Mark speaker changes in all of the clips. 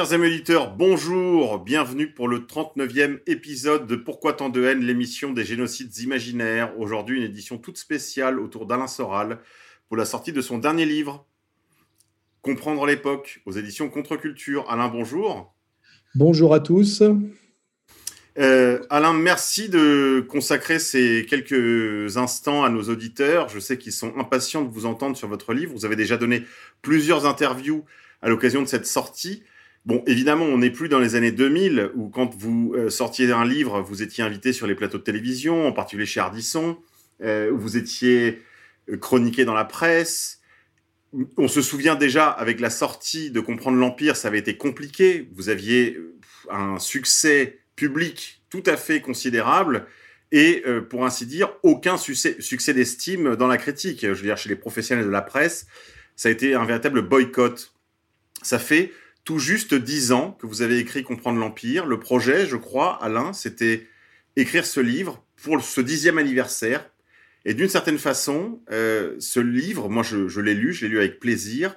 Speaker 1: Chers amis auditeurs, bonjour, bienvenue pour le 39e épisode de Pourquoi tant de haine, l'émission des génocides imaginaires. Aujourd'hui, une édition toute spéciale autour d'Alain Soral pour la sortie de son dernier livre, Comprendre l'époque, aux éditions Contre-Culture. Alain, bonjour.
Speaker 2: Bonjour à tous.
Speaker 1: Euh, Alain, merci de consacrer ces quelques instants à nos auditeurs. Je sais qu'ils sont impatients de vous entendre sur votre livre. Vous avez déjà donné plusieurs interviews à l'occasion de cette sortie. Bon, évidemment, on n'est plus dans les années 2000 où quand vous euh, sortiez un livre, vous étiez invité sur les plateaux de télévision, en particulier chez Ardisson, euh, où vous étiez euh, chroniqué dans la presse. On se souvient déjà, avec la sortie de Comprendre l'Empire, ça avait été compliqué. Vous aviez un succès public tout à fait considérable et, pour ainsi dire, aucun succès, succès d'estime dans la critique. Je veux dire, chez les professionnels de la presse, ça a été un véritable boycott. Ça fait tout juste dix ans que vous avez écrit Comprendre l'Empire. Le projet, je crois, Alain, c'était écrire ce livre pour ce dixième anniversaire. Et d'une certaine façon, euh, ce livre, moi je, l'ai lu, je l'ai lu avec plaisir.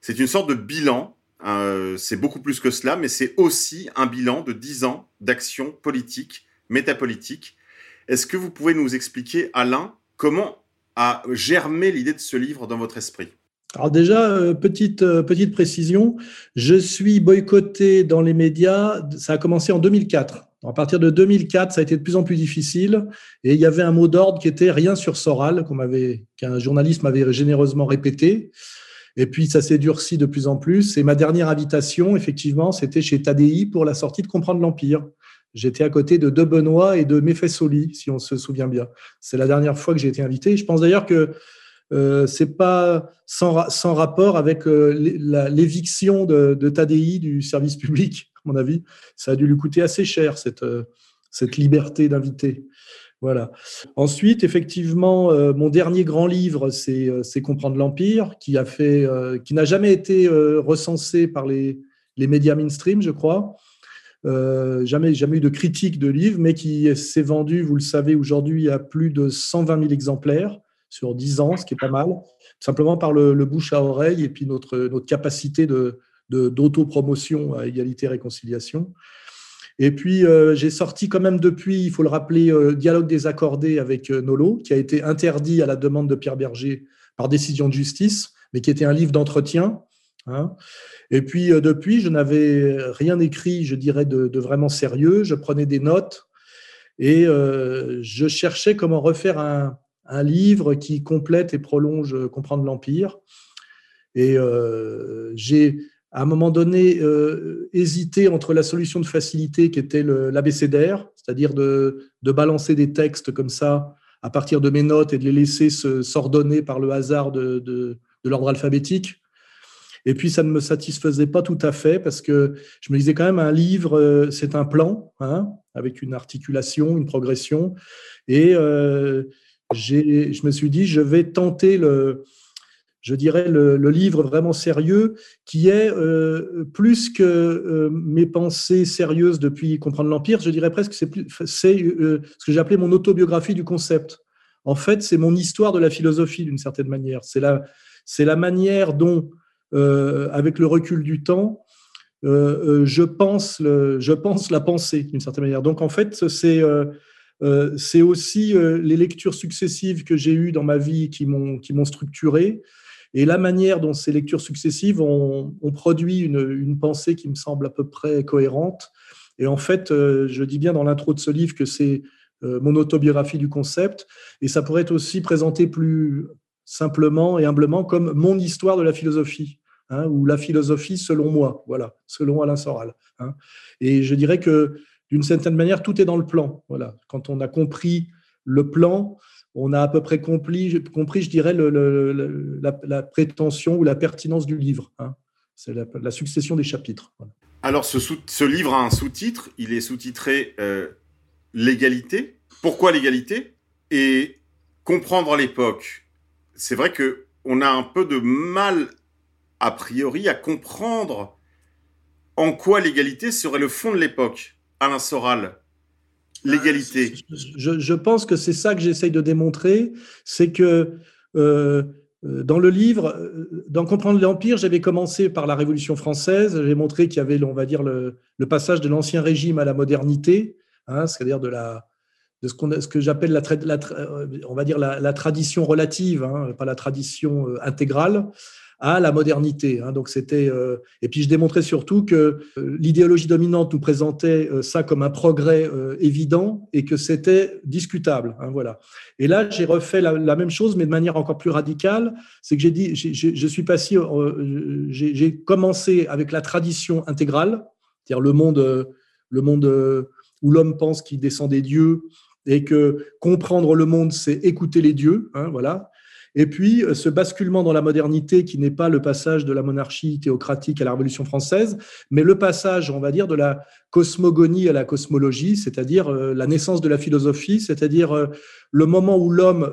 Speaker 1: C'est une sorte de bilan. euh, c'est beaucoup plus que cela, mais c'est aussi un bilan de dix ans d'action politique, métapolitique. Est-ce que vous pouvez nous expliquer, Alain, comment a germé l'idée de ce livre dans votre esprit?
Speaker 2: Alors déjà, euh, petite, euh, petite précision, je suis boycotté dans les médias, ça a commencé en 2004. À partir de 2004, ça a été de plus en plus difficile et il y avait un mot d'ordre qui était rien sur Soral, qu'un journaliste m'avait généreusement répété. Et puis ça s'est durci de plus en plus. Et ma dernière invitation, effectivement, c'était chez Tadi pour la sortie de Comprendre l'Empire. J'étais à côté de De Benoît et de Mefessoli, si on se souvient bien. C'est la dernière fois que j'ai été invité. Je pense d'ailleurs que euh, c'est pas sans, ra- sans rapport avec euh, l'éviction de, de Tadi du service public, à mon avis. Ça a dû lui coûter assez cher, cette, euh, liberté d'inviter. Voilà. Ensuite, effectivement, mon dernier grand livre, c'est Comprendre l'Empire, qui a fait, qui n'a jamais été recensé par les, médias mainstream, je crois. Jamais, jamais eu de critique de livre, mais qui s'est vendu, vous le savez, aujourd'hui à plus de 120 000 exemplaires sur 10 ans, ce qui est pas mal, simplement par le, bouche à oreille et puis notre, notre capacité de de- d'autopromotion à égalité et réconciliation. Et puis, euh, j'ai sorti quand même depuis, il faut le rappeler, euh, Dialogue désaccordé avec euh, Nolo, qui a été interdit à la demande de Pierre Berger par décision de justice, mais qui était un livre d'entretien. hein. Et puis, depuis, je n'avais rien écrit, je dirais, de, vraiment sérieux. Je prenais des notes et je cherchais comment refaire un, un livre qui complète et prolonge euh, Comprendre l'Empire. Et euh, j'ai, à un moment donné, euh, hésité entre la solution de facilité qui était l'abécédaire, c'est-à-dire de, balancer des textes comme ça à partir de mes notes et de les laisser se- s'ordonner par le hasard de, l'ordre alphabétique. Et puis, ça ne me satisfaisait pas tout à fait parce que je me disais quand même, un livre, c'est un plan, hein, avec une articulation, une progression. Et euh, je me suis dit, je vais tenter le, je dirais, le, livre vraiment sérieux, qui est euh, plus que euh, mes pensées sérieuses depuis Comprendre l'Empire, je dirais presque que c'est c'est, euh, ce que j'ai appelé mon autobiographie du concept. En fait, c'est mon histoire de la philosophie d'une certaine manière. C'est la, c'est la manière dont, avec le recul du temps, je, pense le- je pense la pensée d'une certaine manière. Donc, en fait, c'est euh, c'est aussi euh, les lectures successives que j'ai eues dans ma vie qui m'ont qui m'ont structuré et la manière dont ces lectures successives ont, produit une, pensée qui me semble à peu près cohérente. Et en fait, euh, je dis bien dans l'intro de ce livre que c'est mon autobiographie du concept, et ça pourrait être aussi présenté plus simplement et humblement comme mon histoire de la philosophie, hein, ou la philosophie selon moi, voilà, selon Alain Soral. hein. Et je dirais que d'une certaine manière, tout est dans le plan. Voilà. Quand on a compris le plan, on a à peu près compris, je dirais, la, prétention ou la pertinence du livre. Hein. C'est la, succession des chapitres.
Speaker 1: Alors, ce, ce, livre a un sous-titre. Il est sous-titré euh, L'égalité. Pourquoi l'égalité? Et comprendre l'époque. C'est vrai que on a un peu de mal, a priori, à comprendre en quoi l'égalité serait le fond de l'époque. Alain Soral, l'égalité.
Speaker 2: Je, pense que c'est ça que j'essaye de démontrer, c'est que euh, dans le livre, euh, dans Comprendre l'Empire, j'avais commencé par la Révolution française. J'ai montré qu'il y avait, on va dire, le, passage de l'ancien régime à la modernité, hein, c'est-à-dire de la de ce, ce que j'appelle la, euh, on la, tradition relative, hein, pas la tradition intégrale à la modernité. Hein. Donc c'était euh, et puis je démontrais surtout que euh, l'idéologie dominante nous présentait euh, ça comme un progrès évident et que c'était discutable. Hein, voilà. Et là j'ai refait la, même chose mais de manière encore plus radicale. C'est que j'ai dit je suis passé, j'ai commencé avec la tradition intégrale, c'est-à-dire le monde, le monde où l'homme pense qu'il descend des dieux et que comprendre le monde c'est écouter les dieux. Hein, voilà. Et puis, euh, ce basculement dans la modernité qui n'est pas le passage de la monarchie théocratique à la Révolution française, mais le passage, on va dire, de la cosmogonie à la cosmologie, c'est-à-dire euh, la naissance de la philosophie, c'est-à-dire euh, le moment où l'homme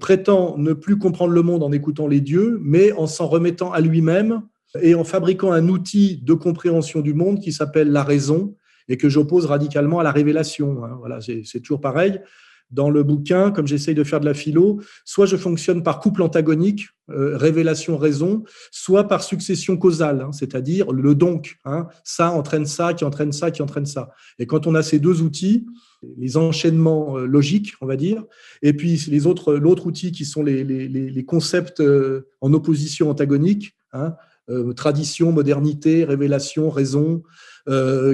Speaker 2: prétend ne plus comprendre le monde en écoutant les dieux, mais en s'en remettant à lui-même et en fabriquant un outil de compréhension du monde qui s'appelle la raison et que j'oppose radicalement à la révélation. Hein. Voilà, c'est toujours pareil dans le bouquin, comme j'essaye de faire de la philo, soit je fonctionne par couple antagonique, euh, révélation-raison, soit par succession causale, hein, c'est-à-dire le donc. Hein, ça entraîne ça, qui entraîne ça, qui entraîne ça. Et quand on a ces deux outils, les enchaînements euh, logiques, on va dire, et puis les autres, l'autre outil qui sont les, concepts euh, en opposition antagonique, hein, tradition, modernité, révélation, raison,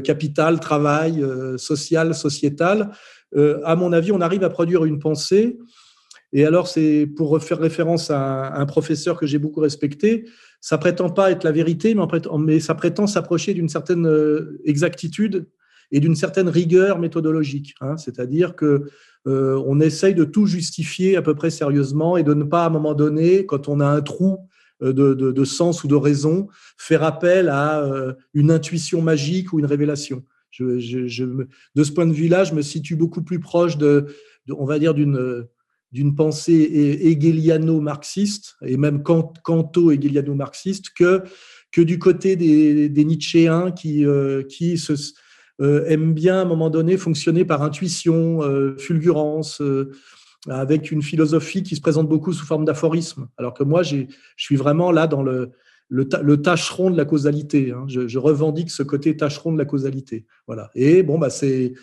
Speaker 2: capital, travail, social, sociétal, euh, à mon avis, on arrive à produire une pensée. Et alors, c'est pour faire référence à un professeur que j'ai beaucoup respecté, ça prétend pas être la vérité, mais ça prétend s'approcher d'une certaine euh, exactitude et d'une certaine rigueur méthodologique. Hein. C'est-à-dire que euh, on essaye de tout justifier à peu près sérieusement et de ne pas, à un moment donné, quand on a un trou de, sens ou de raison, faire appel à une intuition magique ou une révélation de ce point de vue-là, je me situe beaucoup plus proche de, on va dire, d'une pensée hegeliano-marxiste et même canto-hegeliano-marxiste que, que du côté des, des qui, euh, qui se, euh, aiment bien à un moment donné fonctionner par intuition, euh, fulgurance, avec une philosophie qui se présente beaucoup sous forme d'aphorisme. Alors que moi, je suis vraiment là dans le, le, tâcheron de la causalité. Hein. Je, revendique ce côté tâcheron de la causalité. Voilà. Et bon, bah, c'est,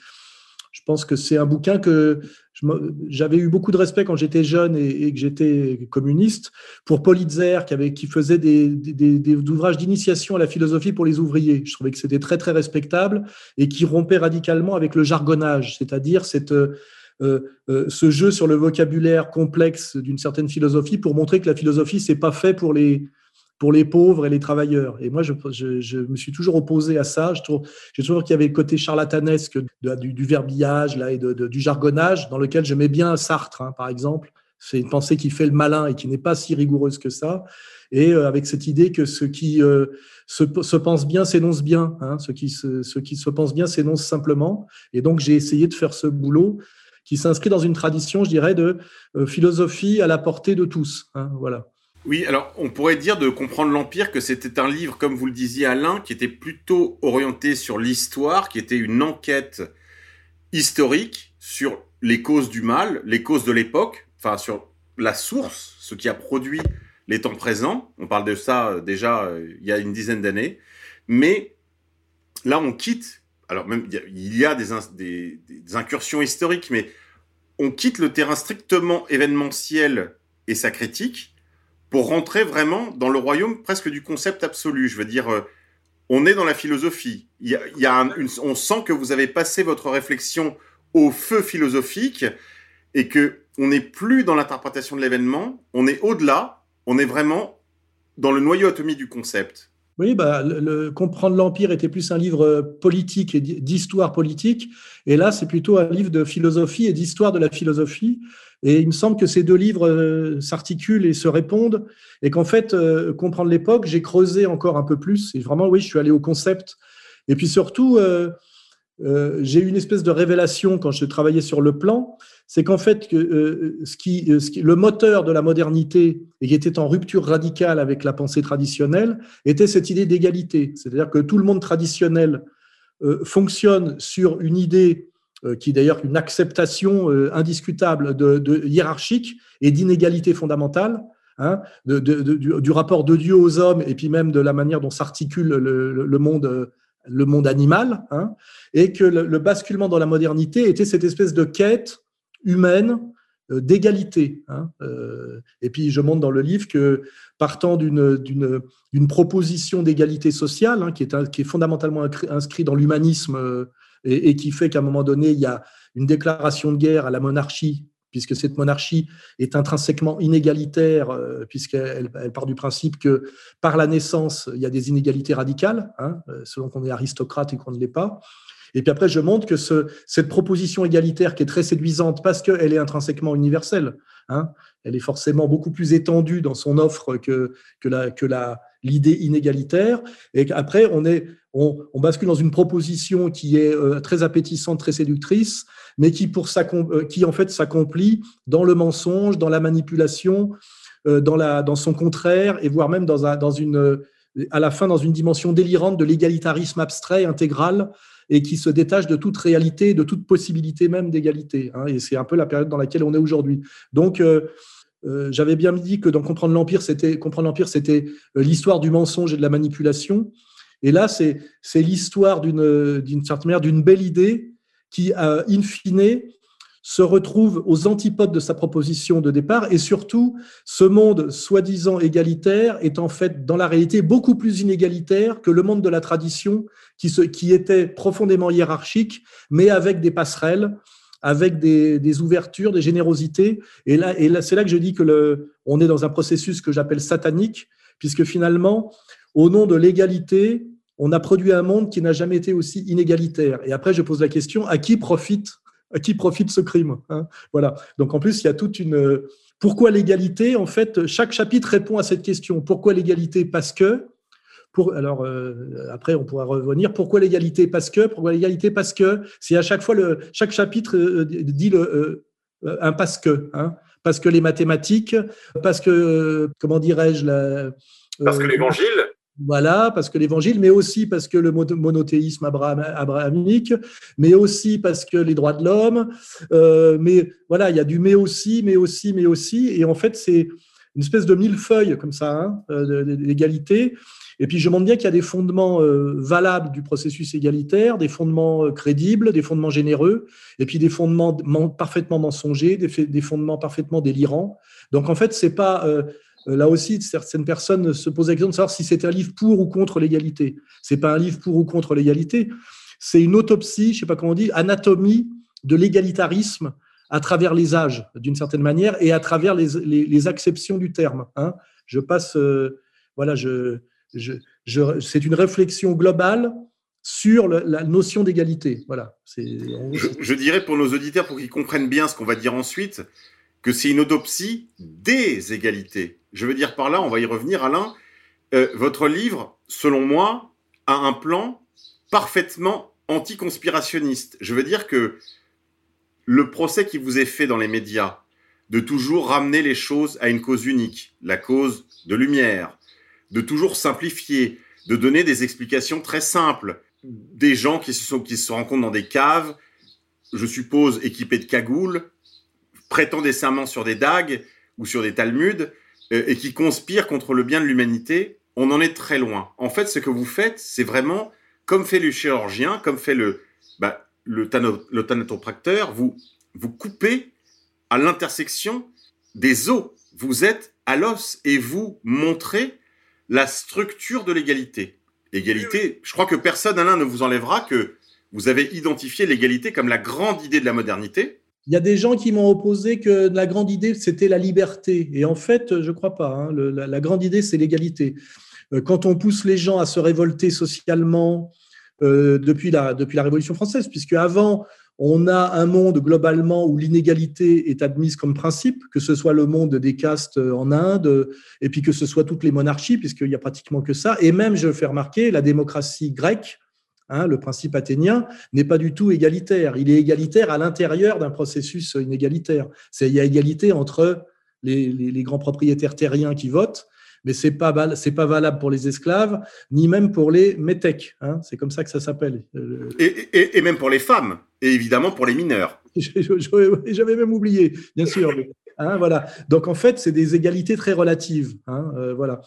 Speaker 2: je pense que c'est un bouquin que j'avais eu beaucoup de respect quand j'étais jeune et, que j'étais communiste pour Paul qui, avait, qui faisait des, des, ouvrages d'initiation à la philosophie pour les ouvriers. Je trouvais que c'était très, très respectable et qui rompait radicalement avec le jargonnage, c'est-à-dire cette. Euh, euh, ce jeu sur le vocabulaire complexe d'une certaine philosophie pour montrer que la philosophie c'est pas fait pour les pour les pauvres et les travailleurs. Et moi, je, me suis toujours opposé à ça. Je trouve, j'ai toujours qu'il y avait le côté charlatanesque du, du, verbillage là, et du jargonnage, dans lequel je mets bien Sartre, hein, par exemple. C'est une pensée qui fait le malin et qui n'est pas si rigoureuse que ça. Et euh, avec cette idée que ce qui euh, se, se, pense bien s'énonce bien. Hein, ce, qui se, ce pense bien s'énonce simplement. Et donc, j'ai essayé de faire ce boulot qui s'inscrit dans une tradition, je dirais, de euh, philosophie à la portée de tous. Hein, voilà.
Speaker 1: Oui, alors on pourrait dire de comprendre l'Empire que c'était un livre, comme vous le disiez Alain, qui était plutôt orienté sur l'histoire, qui était une enquête historique sur les causes du mal, les causes de l'époque, enfin sur la source, ce qui a produit les temps présents. On parle de ça euh, déjà euh, il y a une dizaine d'années. Mais là, on quitte, alors même il y a des, des incursions historiques, mais on quitte le terrain strictement événementiel et sa critique pour rentrer vraiment dans le royaume presque du concept absolu. Je veux dire, euh, on est dans la philosophie. Il y a, on sent que vous avez passé votre réflexion au feu philosophique et que on n'est plus dans l'interprétation de l'événement, on est au-delà, on est vraiment dans le noyau atomique du concept.
Speaker 2: Oui, bah, le, Comprendre l'Empire était plus un livre politique et d'histoire politique. Et là, c'est plutôt un livre de philosophie et d'histoire de la philosophie. Et il me semble que ces deux livres euh, s'articulent et se répondent. Et qu'en fait, euh, Comprendre l'époque, j'ai creusé encore un peu plus. Et vraiment, oui, je suis allé au concept. Et puis surtout, euh, j'ai eu une espèce de révélation quand je travaillais sur le plan c'est qu'en fait, le moteur de la modernité et qui était en rupture radicale avec la pensée traditionnelle était cette idée d'égalité. C'est-à-dire que tout le monde traditionnel fonctionne sur une idée qui est d'ailleurs une acceptation indiscutable de, hiérarchique et d'inégalité fondamentale. Hein, du, rapport de Dieu aux hommes et puis même de la manière dont s'articule le, monde animal, hein, et que le, basculement dans la modernité était cette espèce de quête humaine euh, d'égalité. Hein, euh, et puis je montre dans le livre que partant d'une proposition d'égalité sociale, qui, est, qui est fondamentalement inscrit dans l'humanisme euh, et, qui fait qu'à un moment donné, il y a une déclaration de guerre à la monarchie, puisque cette monarchie est intrinsèquement inégalitaire, puisqu'elle elle part du principe que par la naissance, il y a des inégalités radicales, hein, selon qu'on est aristocrate et qu'on ne l'est pas. Et puis après, je montre que ce, cette proposition égalitaire qui est très séduisante parce qu'elle est intrinsèquement universelle, hein, elle est forcément beaucoup plus étendue dans son offre que, l'idée inégalitaire. Et qu'après, on, bascule dans une proposition qui est euh, très appétissante, très séductrice, mais euh, qui en fait s'accomplit dans le mensonge, dans la manipulation, euh, dans, son contraire, et voire même à la fin dans une dimension délirante de l'égalitarisme abstrait, intégral, et qui se détache de toute réalité, de toute possibilité même d'égalité. Hein, et c'est un peu la période dans laquelle on est aujourd'hui. Donc, euh, euh, j'avais bien dit que dans Comprendre l'Empire, c'était comprendre l'Empire, c'était euh, l'histoire du mensonge et de la manipulation. Et là, c'est l'histoire d'une certaine manière d'une belle idée qui, in fine, se retrouve aux antipodes de sa proposition de départ et surtout ce monde soi-disant égalitaire est en fait dans la réalité beaucoup plus inégalitaire que le monde de la tradition qui, était profondément hiérarchique mais avec des passerelles avec des, des ouvertures, des générosités. Et là, et là c'est là que je dis que le, on est dans un processus que j'appelle satanique, puisque finalement, au nom de l'égalité, on a produit un monde qui n'a jamais été aussi inégalitaire. Et après, je pose la question à qui profite à qui profite ce crime hein Voilà. Donc en plus, il y a toute une. Pourquoi l'égalité En fait, chaque chapitre répond à cette question. Pourquoi l'égalité? Parce que. Pour, alors euh, après, on pourra revenir. Pourquoi l'égalité? Parce que. Pourquoi l'égalité? Parce que. C'est à chaque fois le chaque chapitre euh, dit le euh, un parce que. Hein parce que les mathématiques, parce que comment dirais-je la,
Speaker 1: Parce que l'évangile.
Speaker 2: Voilà, parce que l'évangile, mais aussi parce que le monothéisme abrahamique, mais aussi parce que les droits de l'homme. Euh, mais voilà, il y a du mais aussi, mais aussi, mais aussi. Et en fait, c'est une espèce de millefeuille comme ça, hein, euh, d'égalité. Et puis, je montre bien qu'il y a des fondements euh, valables du processus égalitaire, des fondements crédibles, des fondements généreux, et puis des fondements parfaitement mensongers, des, fondements parfaitement délirants. Donc, en fait, c'est pas là aussi, certaines personnes se posent la question de savoir si c'est un livre pour ou contre l'égalité. C'est pas un livre pour ou contre l'égalité, c'est une autopsie, je sais pas comment on dit, anatomie de l'égalitarisme à travers les âges, d'une certaine manière, et à travers les, les, acceptions du terme. Hein. Je passe, euh, voilà, je, je, c'est une réflexion globale sur la notion d'égalité. Voilà.
Speaker 1: Je, je, dirais pour nos auditeurs, pour qu'ils comprennent bien ce qu'on va dire ensuite, que c'est une autopsie des égalités. Je veux dire par là, on va y revenir, Alain. Euh, votre livre, selon moi, a un plan parfaitement anticonspirationniste. Je veux dire que le procès qui vous est fait dans les médias, de toujours ramener les choses à une cause unique, la cause de lumière, de toujours simplifier, de donner des explications très simples, des gens qui se, rencontrent dans des caves, je suppose équipés de cagoules, prêtant des serments sur des dagues ou sur des talmuds et qui conspirent contre le bien de l'humanité, on en est très loin. En fait, ce que vous faites, c'est vraiment comme fait le chirurgien, comme fait le, bah, le, thanatopracteur, vous, vous coupez à l'intersection des os. Vous êtes à l'os et vous montrez la structure de l'égalité. Égalité, je crois que personne, Alain, ne vous enlèvera que vous avez identifié l'égalité comme la grande idée de la modernité.
Speaker 2: Il y a des gens qui m'ont opposé que la grande idée, c'était la liberté. Et en fait, je ne crois pas. Hein. la, grande idée, c'est l'égalité. euh, quand on pousse les gens à se révolter socialement euh, depuis, la, depuis la Révolution française, puisque avant, on a un monde globalement où l'inégalité est admise comme principe, que ce soit le monde des castes en Inde, et puis que ce soit toutes les monarchies, puisqu'il n'y a pratiquement que ça. Et même, je fais remarquer, la démocratie grecque, hein, le principe athénien, n'est pas du tout égalitaire. Il est égalitaire à l'intérieur d'un processus inégalitaire. C'est, il y a égalité entre les, les, les, grands propriétaires terriens qui votent, mais c'est pas c'est pas valable pour les esclaves, ni même pour les métèques. Hein, c'est comme ça que ça s'appelle.
Speaker 1: Et, et, et, même pour les femmes, et évidemment pour les mineurs.
Speaker 2: J'avais même oublié, bien sûr. hein, voilà. Donc en fait, c'est des égalités très relatives. Euh, voilà.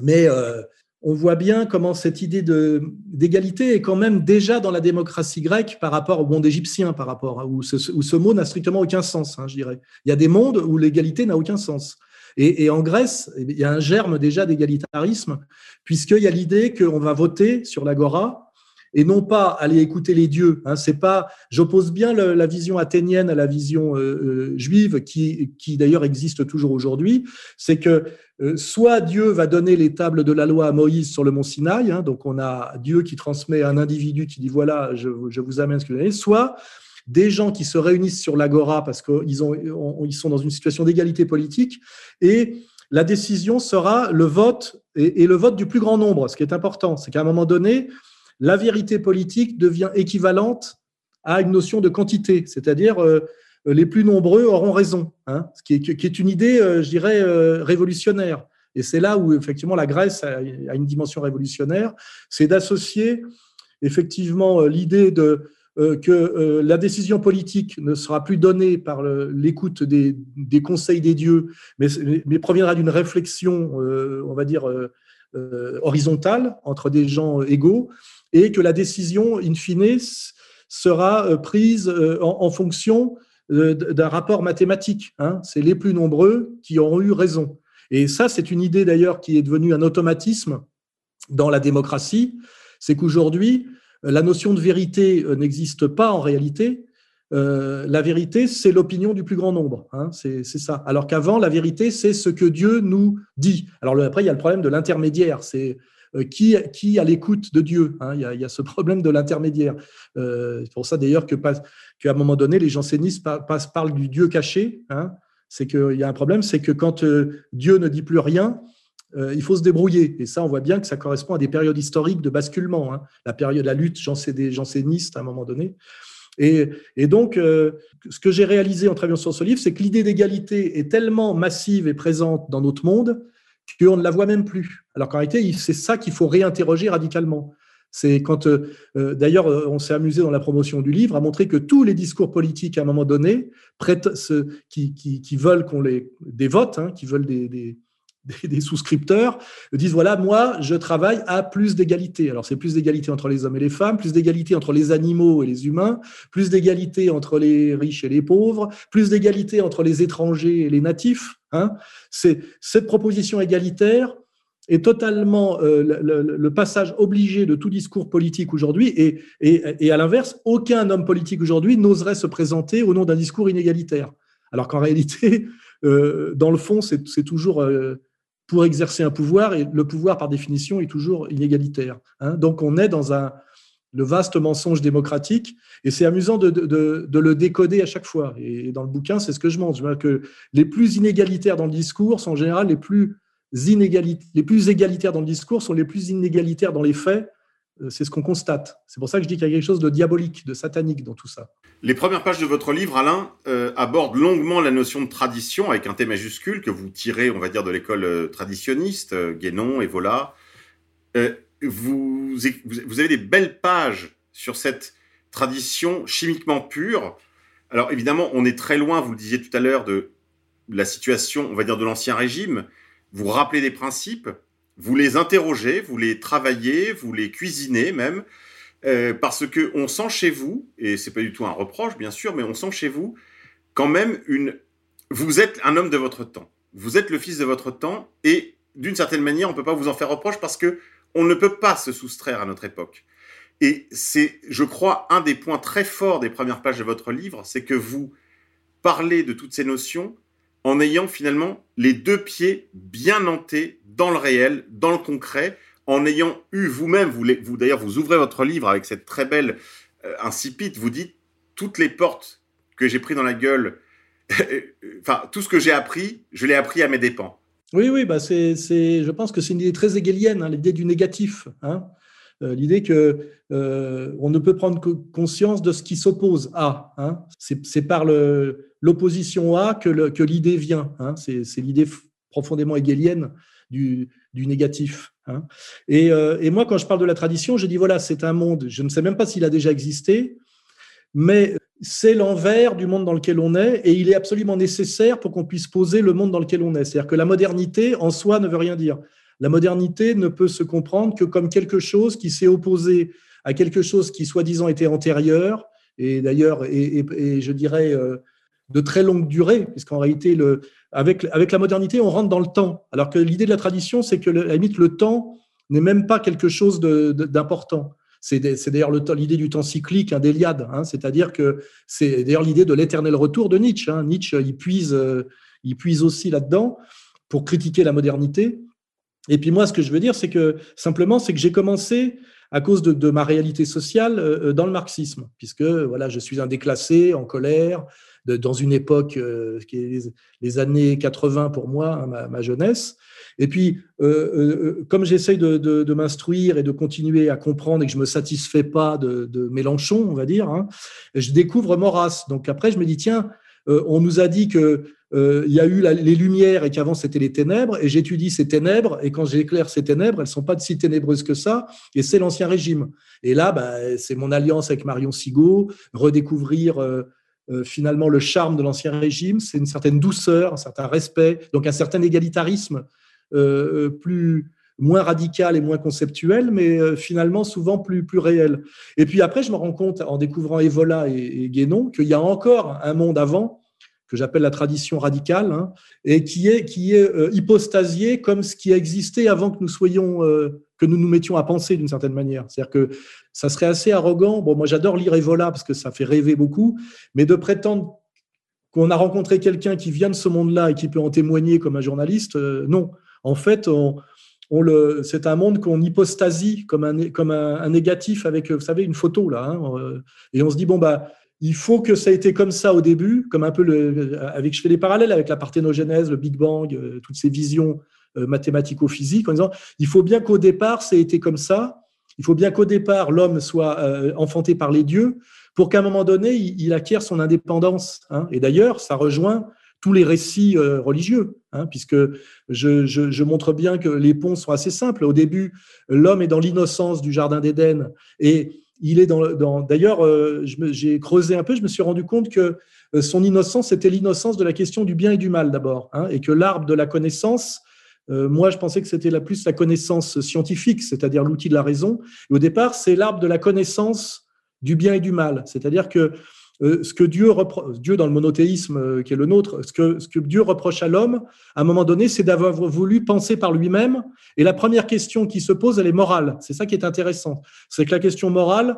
Speaker 2: Mais euh, on voit bien comment cette idée d'égalité est quand même déjà dans la démocratie grecque par rapport au monde égyptien, par rapport où ce, où ce mot n'a strictement aucun sens, hein, je dirais. Il y a des mondes où l'égalité n'a aucun sens. Et, et, en Grèce, il y a un germe déjà d'égalitarisme, puisqu'il y a l'idée qu'on va voter sur l'agora et non pas aller écouter les dieux. Hein, c'est pas. J'oppose bien la vision athénienne à la vision euh, euh, juive, qui, qui d'ailleurs existe toujours aujourd'hui. C'est que euh, soit Dieu va donner les tables de la loi à Moïse sur le mont Sinaï, hein, donc on a Dieu qui transmet à un individu qui dit voilà, je, je vous amène ce que vous avez, soit des gens qui se réunissent sur l'agora parce qu'ils ont, ils sont dans une situation d'égalité politique et la décision sera le vote et, le vote du plus grand nombre. Ce qui est important, c'est qu'à un moment donné, la vérité politique devient équivalente à une notion de quantité, c'est-à-dire euh, les plus nombreux auront raison, hein, ce qui est, une idée, euh, je dirais, euh, révolutionnaire. Et c'est là où effectivement la Grèce a, une dimension révolutionnaire, c'est d'associer effectivement l'idée de que la décision politique ne sera plus donnée par l'écoute des, conseils des dieux, mais proviendra d'une réflexion, on va dire, horizontale entre des gens égaux, et que la décision, in fine, sera euh, prise euh, en, fonction euh, d'un rapport mathématique. Hein. C'est les plus nombreux qui auront eu raison. Et ça, c'est une idée d'ailleurs qui est devenue un automatisme dans la démocratie. C'est qu'aujourd'hui, la notion de vérité n'existe pas en réalité. La vérité, c'est l'opinion du plus grand nombre. Hein, c'est ça. Alors qu'avant, la vérité, c'est ce que Dieu nous dit. Alors après, il y a le problème de l'intermédiaire. Qui, qui à l'écoute de Dieu. Hein, il, y a, ce problème de l'intermédiaire. Euh, c'est pour ça d'ailleurs que qu'à un moment donné, les jansénistes parlent du Dieu caché. Hein, c'est qu'il y a un problème, c'est que quand euh, Dieu ne dit plus rien, euh, il faut se débrouiller. Et ça, on voit bien que ça correspond à des périodes historiques de basculement. Hein, la période, la lutte des jansénistes à un moment donné. Et, donc, euh, ce que j'ai réalisé en travaillant sur ce livre, c'est que l'idée d'égalité est tellement massive et présente dans notre monde qu'on ne la voit même plus. Alors qu'en réalité, c'est ça qu'il faut réinterroger radicalement. C'est quand, euh, euh d'ailleurs, euh, on s'est amusé dans la promotion du livre à montrer que tous les discours politiques, à un moment donné, prêtent, ce, qui, veulent qu'on les des votes, hein, qui veulent des, souscripteurs disent voilà, moi, je travaille à plus d'égalité. Alors, c'est plus d'égalité entre les hommes et les femmes, plus d'égalité entre les animaux et les humains, plus d'égalité entre les riches et les pauvres, plus d'égalité entre les étrangers et les natifs. Hein. Cette proposition égalitaire est totalement euh, le, passage obligé de tout discours politique aujourd'hui et, à l'inverse, aucun homme politique aujourd'hui n'oserait se présenter au nom d'un discours inégalitaire. Alors qu'en réalité, euh, dans le fond, c'est toujours euh, pour exercer un pouvoir, et le pouvoir, par définition, est toujours inégalitaire. Hein. Donc, on est dans un, le vaste mensonge démocratique, et c'est amusant de, le décoder à chaque fois. Et dans le bouquin, c'est ce que je montre. Je vois que les plus inégalitaires dans le discours sont en général les plus, les plus égalitaires dans le discours sont les plus inégalitaires dans les faits, euh, c'est ce qu'on constate. C'est pour ça que je dis qu'il y a quelque chose de diabolique, de satanique dans tout ça.
Speaker 1: Les premières pages de votre livre, Alain, euh, abordent longuement la notion de tradition avec un T majuscule que vous tirez, on va dire, de l'école euh, traditionniste, Guénon, Evola. Euh, vous, avez des belles pages sur cette tradition chimiquement pure. Alors évidemment, on est très loin, vous le disiez tout à l'heure, de la situation, on va dire, de l'ancien régime. Vous rappelez des principes, vous les interrogez, vous les travaillez, vous les cuisinez même, euh, parce que on sent chez vous, et c'est pas du tout un reproche bien sûr, mais on sent chez vous quand même une. Vous êtes un homme de votre temps. Vous êtes le fils de votre temps, et d'une certaine manière, on peut pas vous en faire reproche parce que on ne peut pas se soustraire à notre époque. Et c'est, je crois, un des points très forts des premières pages de votre livre, c'est que vous parlez de toutes ces notions en ayant finalement les deux pieds bien nantés dans le réel, dans le concret, en ayant eu vous-même, vous, vous d'ailleurs, vous ouvrez votre livre avec cette très belle euh, incipite, vous dites toutes les portes que j'ai pris dans la gueule, enfin tout ce que j'ai appris, je l'ai appris à mes dépens.
Speaker 2: Oui, oui, bah c'est, je pense que c'est une idée très hegelienne, hein, l'idée du négatif. Hein. Euh, l'idée que euh, on ne peut prendre conscience de ce qui s'oppose à. Hein. C'est, par l'opposition à que, que l'idée vient. Hein. C'est, l'idée profondément hegelienne du, du négatif. Hein. Et, euh, et, moi, quand je parle de la tradition, je dis voilà, c'est un monde, je ne sais même pas s'il a déjà existé, mais c'est l'envers du monde dans lequel on est et il est absolument nécessaire pour qu'on puisse poser le monde dans lequel on est. C'est-à-dire que la modernité en soi ne veut rien dire. La modernité ne peut se comprendre que comme quelque chose qui s'est opposé à quelque chose qui soi-disant était antérieur et d'ailleurs, et, je dirais, euh, de très longue durée, puisqu'en réalité, le, avec, avec la modernité, on rentre dans le temps. Alors que l'idée de la tradition, c'est que, la limite, le temps n'est même pas quelque chose d'important. C'est d'ailleurs l'idée du temps cyclique, hein, d'Eliade, hein, c'est-à-dire que c'est d'ailleurs l'idée de l'éternel retour de Nietzsche. Hein. Nietzsche, il puise, euh, il aussi là-dedans pour critiquer la modernité. Et puis moi, ce que je veux dire, c'est que simplement, c'est que j'ai commencé à cause de, ma réalité sociale euh, euh, dans le marxisme, puisque voilà, je suis un déclassé, en colère, dans une époque qui est les, années 80 pour moi, ma, jeunesse. Et puis, euh, euh, comme j'essaye de, m'instruire et de continuer à comprendre et que je me satisfais pas de, Mélenchon, on va dire, hein, je découvre Maurras. Donc après, je me dis, tiens, euh, on nous a dit que y a eu les lumières et qu'avant c'était les ténèbres, et j'étudie ces ténèbres, et quand j'éclaire ces ténèbres, elles sont pas si ténébreuses que ça, et c'est l'ancien régime. Et là, bah, c'est mon alliance avec Marion Sigaud, redécouvrir finalement le charme de l'ancien régime, c'est une certaine douceur, un certain respect, donc un certain égalitarisme euh, euh, plus moins radical et moins conceptuel, mais euh, finalement souvent plus, plus réel. Et puis après, je me rends compte, en découvrant Evola et, Guénon, qu'il y a encore un monde avant, que j'appelle la tradition radicale, hein, et qui est, qui est hypostasié comme ce qui existait avant que nous soyons, que nous nous mettions à penser d'une certaine manière. C'est-à-dire que ça serait assez arrogant. Bon, moi j'adore lire Evola parce que ça fait rêver beaucoup, mais de prétendre qu'on a rencontré quelqu'un qui vient de ce monde-là et qui peut en témoigner comme un journaliste, non. En fait, c'est un monde qu'on hypostasie comme un, comme un, négatif avec, vous savez, une photo là. Hein, euh, et on se dit bon bah il faut que ça ait été comme ça au début, comme un peu le, avec je fais des parallèles avec la parthénogenèse, le Big Bang, euh, toutes ces visions euh, mathématico-physiques en disant il faut bien qu'au départ ça ait été comme ça. Il faut bien qu'au départ l'homme soit enfanté par les dieux pour qu'à un moment donné il, acquiert son indépendance. Hein. Et d'ailleurs, ça rejoint tous les récits euh, religieux, hein, puisque je, montre bien que les ponts sont assez simples. Au début, l'homme est dans l'innocence du Jardin d'Éden et il est dans. D'ailleurs, euh, j'ai creusé un peu, je me suis rendu compte que euh, son innocence était l'innocence de la question du bien et du mal d'abord, hein, et que l'arbre de la connaissance, moi, je pensais que c'était la plus la connaissance scientifique, c'est-à-dire l'outil de la raison. Et au départ, c'est l'arbre de la connaissance du bien et du mal, c'est-à-dire que euh, ce que Dieu Dieu dans le monothéisme euh, qui est le nôtre, ce que, ce que Dieu reproche à l'homme, à un moment donné, c'est d'avoir voulu penser par lui-même. Et la première question qui se pose, elle est morale. C'est ça qui est intéressant. C'est que la question morale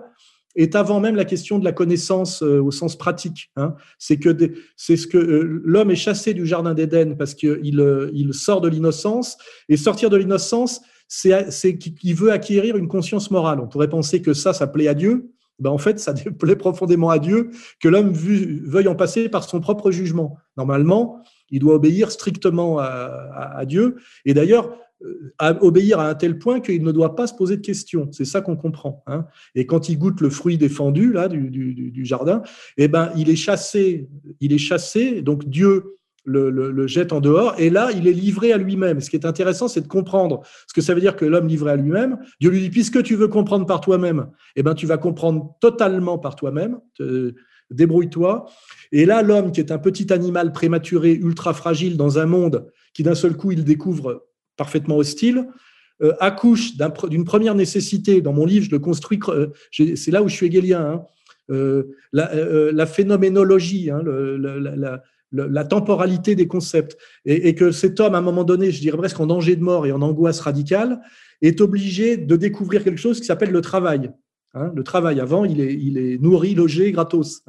Speaker 2: est avant même la question de la connaissance euh, au sens pratique. Hein. C'est que c'est ce que l'homme est chassé du jardin d'Éden parce qu'il il sort de l'innocence et sortir de l'innocence, c'est qu'il veut acquérir une conscience morale. On pourrait penser que ça, ça plaît à Dieu. Ben, en fait, ça déplaît profondément à Dieu que l'homme veuille en passer par son propre jugement. Normalement, il doit obéir strictement à, Dieu, et d'ailleurs, euh, obéir à un tel point qu'il ne doit pas se poser de questions. C'est ça qu'on comprend. Hein. Et quand il goûte le fruit défendu là du, jardin, eh ben, il est chassé. Il est chassé. Donc Dieu le, jette en dehors, et là, il est livré à lui-même. Ce qui est intéressant, c'est de comprendre ce que ça veut dire que l'homme livré à lui-même. Dieu lui dit, puisque tu veux comprendre par toi-même, eh ben, tu vas comprendre totalement par toi-même, débrouille-toi. Et là, l'homme, qui est un petit animal prématuré, ultra fragile, dans un monde qui d'un seul coup, il découvre parfaitement hostile, euh, accouche d'une première nécessité. Dans mon livre, je le construis, euh, c'est là où je suis hegelien, hein. euh, la, phénoménologie, hein, la, temporalité des concepts, et, que cet homme, à un moment donné, je dirais presque en danger de mort et en angoisse radicale, est obligé de découvrir quelque chose qui s'appelle le travail. Hein. le travail, avant, il est, nourri, logé, gratos.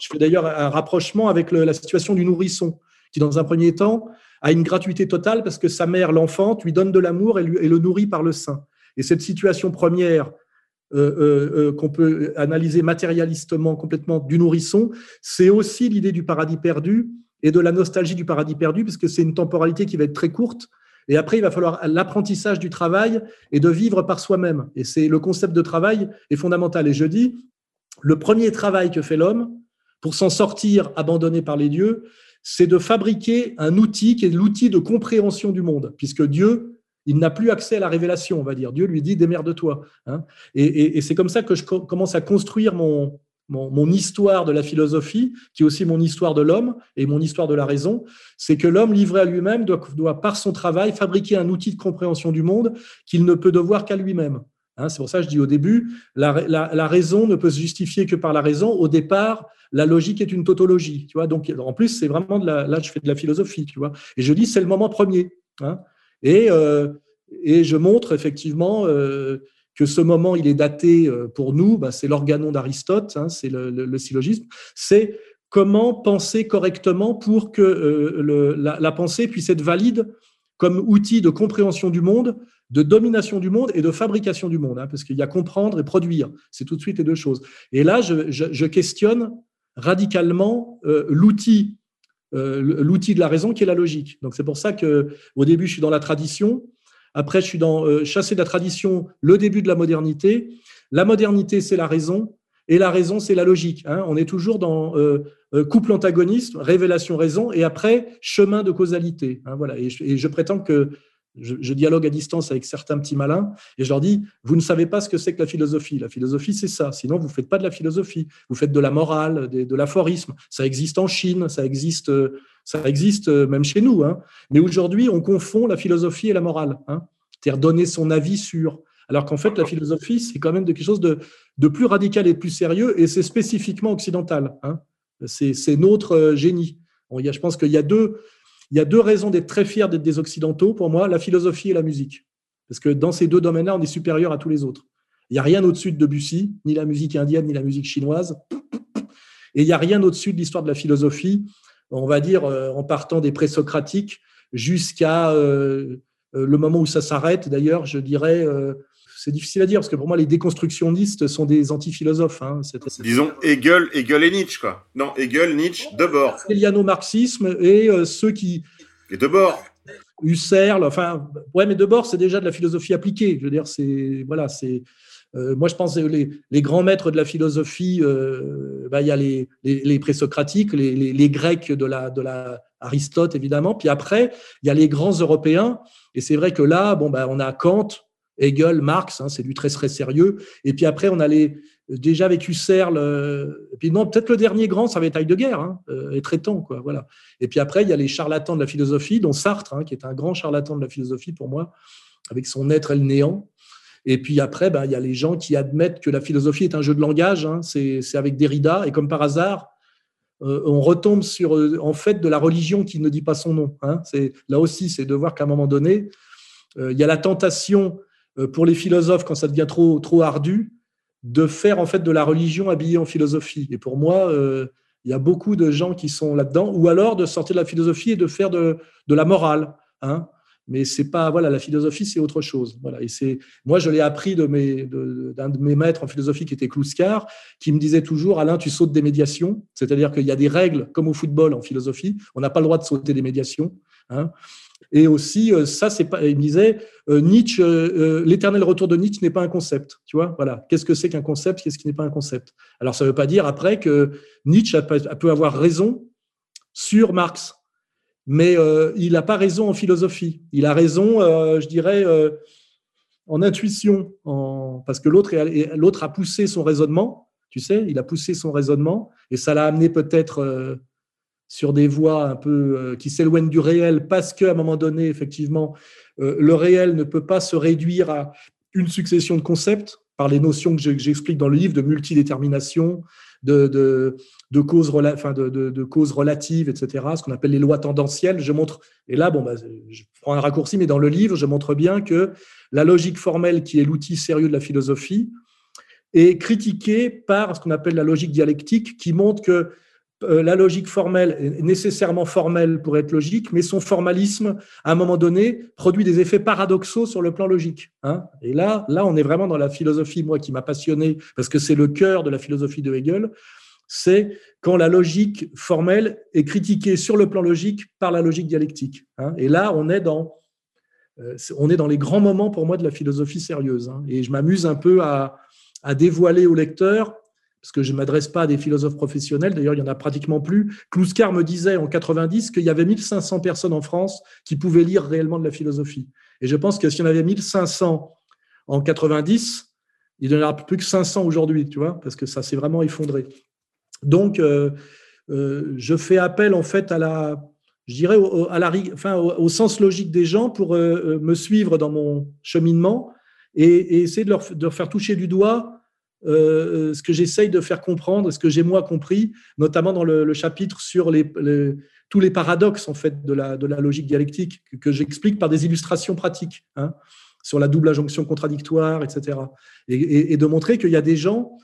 Speaker 2: Je fais d'ailleurs un rapprochement avec la situation du nourrisson. qui, dans un premier temps, a une gratuité totale parce que sa mère l'enfante, lui donne de l'amour et, le nourrit par le sein. Et cette situation première euh, euh, euh, qu'on peut analyser matérialistement complètement du nourrisson, c'est aussi l'idée du paradis perdu et de la nostalgie du paradis perdu, parce que c'est une temporalité qui va être très courte. Et après, il va falloir l'apprentissage du travail et de vivre par soi-même. Et c'est le concept de travail est fondamental. Et je dis, le premier travail que fait l'homme pour s'en sortir abandonné par les dieux, c'est de fabriquer un outil qui est l'outil de compréhension du monde, puisque Dieu, il n'a plus accès à la révélation, on va dire. Dieu lui dit démerde-toi. hein. Et, c'est comme ça que je co- commence à construire mon, histoire de la philosophie, qui est aussi mon histoire de l'homme et mon histoire de la raison. C'est que l'homme livré à lui-même doit, par son travail, fabriquer un outil de compréhension du monde qu'il ne peut devoir qu'à lui-même. Hein, c'est pour ça que je dis au début, la, raison ne peut se justifier que par la raison. Au départ, la logique est une tautologie. Tu vois Donc, en plus, c'est vraiment de la, là, je fais de la philosophie. Tu vois Et je dis, c'est le moment premier. hein. et, euh, et je montre effectivement euh, que ce moment, il est daté euh, pour nous, bah, c'est l'organon d'Aristote, hein, c'est le, syllogisme, c'est comment penser correctement pour que la pensée puisse être valide comme outil de compréhension du monde, de domination du monde et de fabrication du monde, hein, parce qu'il y a comprendre et produire, c'est tout de suite les deux choses. Et là, je, questionne radicalement euh, l'outil, euh, l'outil de la raison qui est la logique. Donc c'est pour ça que au début, je suis dans la tradition. Après, je suis dans euh, chasser de la tradition, le début de la modernité. La modernité, c'est la raison, et la raison, c'est la logique. hein. On est toujours dans couple antagoniste, révélation-raison, et après, chemin de causalité. hein, voilà. Et je prétends que je, dialogue à distance avec certains petits malins, et je leur dis, vous ne savez pas ce que c'est que la philosophie. La philosophie, c'est ça. Sinon, vous ne faites pas de la philosophie. Vous faites de la morale, de, l'aphorisme. Ça existe en Chine, ça existe, ça existe euh, même chez nous. hein. Mais aujourd'hui, on confond la philosophie et la morale. Hein. C'est-à-dire donner son avis sur. Alors qu'en fait, la philosophie, c'est quand même de quelque chose de, plus radical et de plus sérieux, et c'est spécifiquement occidental. Hein. C'est notre euh, génie. Y a, je pense qu'il y a deux, il y a deux raisons d'être très fiers d'être des occidentaux pour moi, la philosophie et la musique. Parce que dans ces deux domaines-là, on est supérieur à tous les autres. Il n'y a rien au-dessus de Debussy, ni la musique indienne, ni la musique chinoise. Et il n'y a rien au-dessus de l'histoire de la philosophie, on va dire, euh, en partant des présocratiques jusqu'à euh, euh, le moment où ça s'arrête. D'ailleurs, je dirais, c'est difficile à dire, parce que pour moi, les déconstructionnistes sont des antiphilosophes. Hein.
Speaker 1: Disons Hegel, Hegel et Nietzsche, quoi. Non, Hegel, Nietzsche, de bord.
Speaker 2: Marxisme et euh, ceux qui,
Speaker 1: Et de bord.
Speaker 2: Husserl, enfin, ouais, mais de bord, c'est déjà de la philosophie appliquée. Je veux dire, c'est, voilà, c'est, euh, moi, je pense que les, les grands maîtres de la philosophie, euh, bah, il y a les, les, les présocratiques, les, Grecs de la, de la Aristote, évidemment. Puis après, il y a les grands Européens. Et c'est vrai que là, bon, bah, on a Kant, Hegel, Marx, hein, c'est du très, très sérieux. Et puis après, on a les, déjà avec Husserl, euh, et puis non, peut-être le dernier grand, ça va être Heidegger, hein, euh, et traitant, quoi, voilà. Et puis après, il y a les charlatans de la philosophie, dont Sartre, hein, qui est un grand charlatan de la philosophie pour moi, avec son être et le néant. Et puis après, ben, il y a les gens qui admettent que la philosophie est un jeu de langage, hein, c'est avec Derrida, et comme par hasard, euh, on retombe sur euh, en fait de la religion qui ne dit pas son nom. C'est là aussi, c'est de voir qu'à un moment donné, il y a la tentation pour les philosophes quand ça devient trop trop ardu de faire en fait de la religion habillée en philosophie. Et pour moi, euh, il y a beaucoup de gens qui sont là-dedans, ou alors de sortir de la philosophie et de faire de, de la morale. Hein. Mais c'est pas voilà, la philosophie, c'est autre chose. Voilà. Et c'est moi, je l'ai appris de mes d'un de, mes maîtres en philosophie qui était Kluskar, qui me disait toujours Alain, tu sautes des médiations. C'est-à-dire qu'il y a des règles comme au football en philosophie. On n'a pas le droit de sauter des médiations. Hein. Et aussi, euh, ça, c'est pas. Il me disait euh, Nietzsche, euh, l'éternel retour de Nietzsche n'est pas un concept. Tu vois, voilà. Qu'est-ce que c'est qu'un concept Qu'est-ce qui n'est pas un concept? Alors, ça ne veut pas dire après que Nietzsche peut avoir raison sur Marx, mais il n'a pas raison en philosophie. Il a raison, je dirais, en intuition, parce que l'autre l'autre a poussé son raisonnement. Tu sais, il a poussé son raisonnement et ça l'a amené peut-être sur des voies un peu euh, qui s'éloignent du réel parce qu'à un moment donné, effectivement, euh, le réel ne peut pas se réduire à une succession de concepts par les notions que je- que j'explique dans le livre de multidétermination, de, de, de, causes, rela- enfin de, de, relatives, etc., ce qu'on appelle les lois tendancielles. Je montre, et là, bon, bah, je prends un raccourci, mais dans le livre, je montre bien que la logique formelle, qui est l'outil sérieux de la philosophie, est critiquée par ce qu'on appelle la logique dialectique, qui montre que la logique formelle est nécessairement formelle pour être logique, mais son formalisme, à un moment donné, produit des effets paradoxaux sur le plan logique. Hein. Et là, là, on est vraiment dans la philosophie, moi, qui m'a passionné, parce que c'est le cœur de la philosophie de Hegel, c'est quand la logique formelle est critiquée sur le plan logique par la logique dialectique. Hein. Et là, on est dans euh, on est dans les grands moments pour moi de la philosophie sérieuse. Hein. Et je m'amuse un peu à dévoiler au lecteur parce que je ne m'adresse pas à des philosophes professionnels, d'ailleurs il n'y en a pratiquement plus. Kluskar me disait en 90 qu'il y avait 1500 personnes en France qui pouvaient lire réellement de la philosophie. Et je pense que s'il y en avait 1500 en 90, il n'y en aura plus que 500 aujourd'hui, tu vois, parce que ça s'est vraiment effondré. Donc, euh, euh, je fais appel en fait à la, je au, à la, enfin, au, sens logique des gens pour euh, me suivre dans mon cheminement et, essayer de leur, faire toucher du doigt euh, ce que j'essaye de faire comprendre, ce que j'ai moi compris, notamment dans le, chapitre sur tous les paradoxes en fait de la, logique dialectique que, j'explique par des illustrations pratiques hein, sur la double injonction contradictoire, etc. Et, de montrer qu'il y a des gens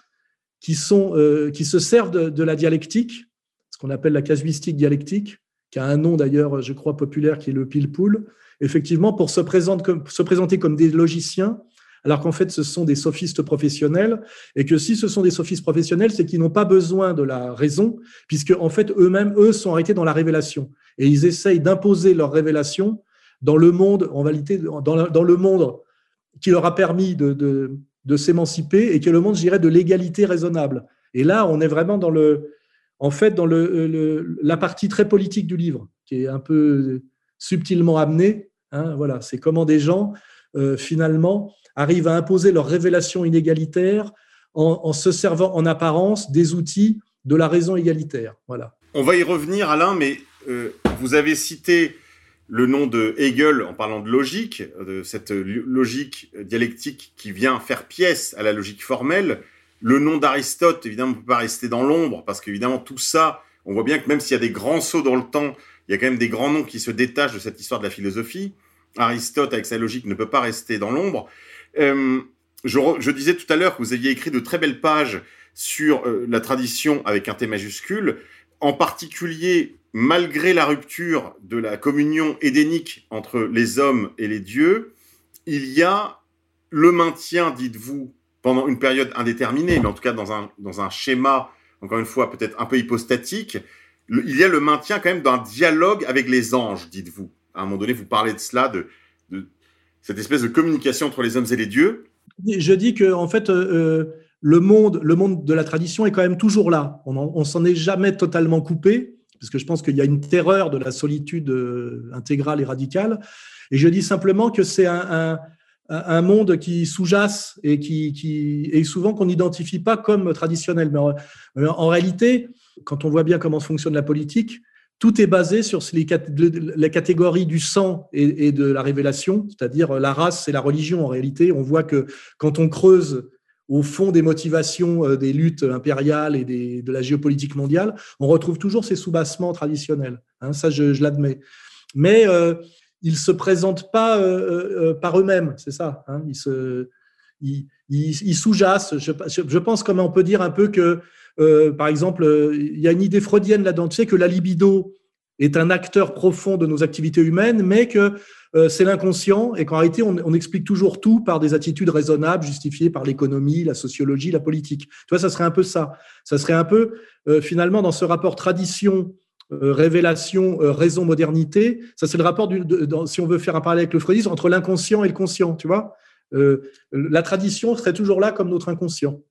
Speaker 2: qui, euh, se servent de, la dialectique, ce qu'on appelle la casuistique dialectique, qui a un nom d'ailleurs, je crois, populaire, qui est le pile-poule, effectivement, pour se présenter comme des logiciens alors qu'en fait, ce sont des sophistes professionnels, et que si ce sont des sophistes professionnels, c'est qu'ils n'ont pas besoin de la raison, puisque en fait, eux-mêmes, eux, sont arrêtés dans la révélation, et ils essayent d'imposer leur révélation dans le monde, en réalité, dans, le monde qui leur a permis de, s'émanciper, et qui est le monde, je dirais, de l'égalité raisonnable. Et là, on est vraiment dans le, en fait, dans le, la partie très politique du livre, qui est un peu subtilement amenée. Hein, voilà, c'est comment des gens, euh, finalement, arrivent à imposer leur révélation inégalitaire en, se servant en apparence des outils de la raison égalitaire. Voilà.
Speaker 1: On va y revenir, Alain, mais euh, vous avez cité le nom de Hegel en parlant de logique, de cette logique dialectique qui vient faire pièce à la logique formelle. Le nom d'Aristote, évidemment, ne peut pas rester dans l'ombre, parce qu'évidemment, tout ça, on voit bien que même s'il y a des grands sauts dans le temps, il y a quand même des grands noms qui se détachent de cette histoire de la philosophie. Aristote, avec sa logique, ne peut pas rester dans l'ombre. Je, disais tout à l'heure que vous aviez écrit de très belles pages sur euh, la tradition avec un T majuscule, en particulier malgré la rupture de la communion édénique entre les hommes et les dieux, il y a le maintien, dites-vous, pendant une période indéterminée, mais en tout cas dans un, dans un schéma, encore une fois, peut-être un peu hypostatique, il y a le maintien quand même d'un dialogue avec les anges, dites-vous. À un moment donné, vous parlez de cela, de cette espèce de communication entre les hommes et les dieux
Speaker 2: Je dis que en fait, euh, euh, le monde, le monde de la tradition est quand même toujours là. On, on s'en est jamais totalement coupé, parce que je pense qu'il y a une terreur de la solitude euh, intégrale et radicale. Et je dis simplement que c'est un, monde qui sous-jace et qui, qui souvent qu'on n'identifie pas comme traditionnel. Mais en, réalité, quand on voit bien comment fonctionne la politique, tout est basé sur les, catégories du sang et, de la révélation, c'est-à-dire la race et la religion. En réalité, on voit que quand on creuse au fond des motivations euh, des luttes impériales et de la géopolitique mondiale, on retrouve toujours ces soubassements traditionnels. Hein, ça, je, l'admets. Mais euh, ils ne se présentent pas euh, par eux-mêmes, c'est ça. Hein, ils, sous-jassent. Je, je, pense, comme on peut dire un peu que euh, par exemple, euh, il y a une idée freudienne là-dedans. Tu sais que la libido est un acteur profond de nos activités humaines, mais que euh, c'est l'inconscient et qu'en réalité, on, explique toujours tout par des attitudes raisonnables, justifiées par l'économie, la sociologie, la politique. Tu vois, ça serait un peu ça. Ça serait un peu, finalement, dans ce rapport tradition, révélation, raison, modernité, ça c'est le rapport, du, si on veut faire un parallèle avec le freudisme, entre l'inconscient et le conscient, tu vois. la tradition serait toujours là comme notre inconscient.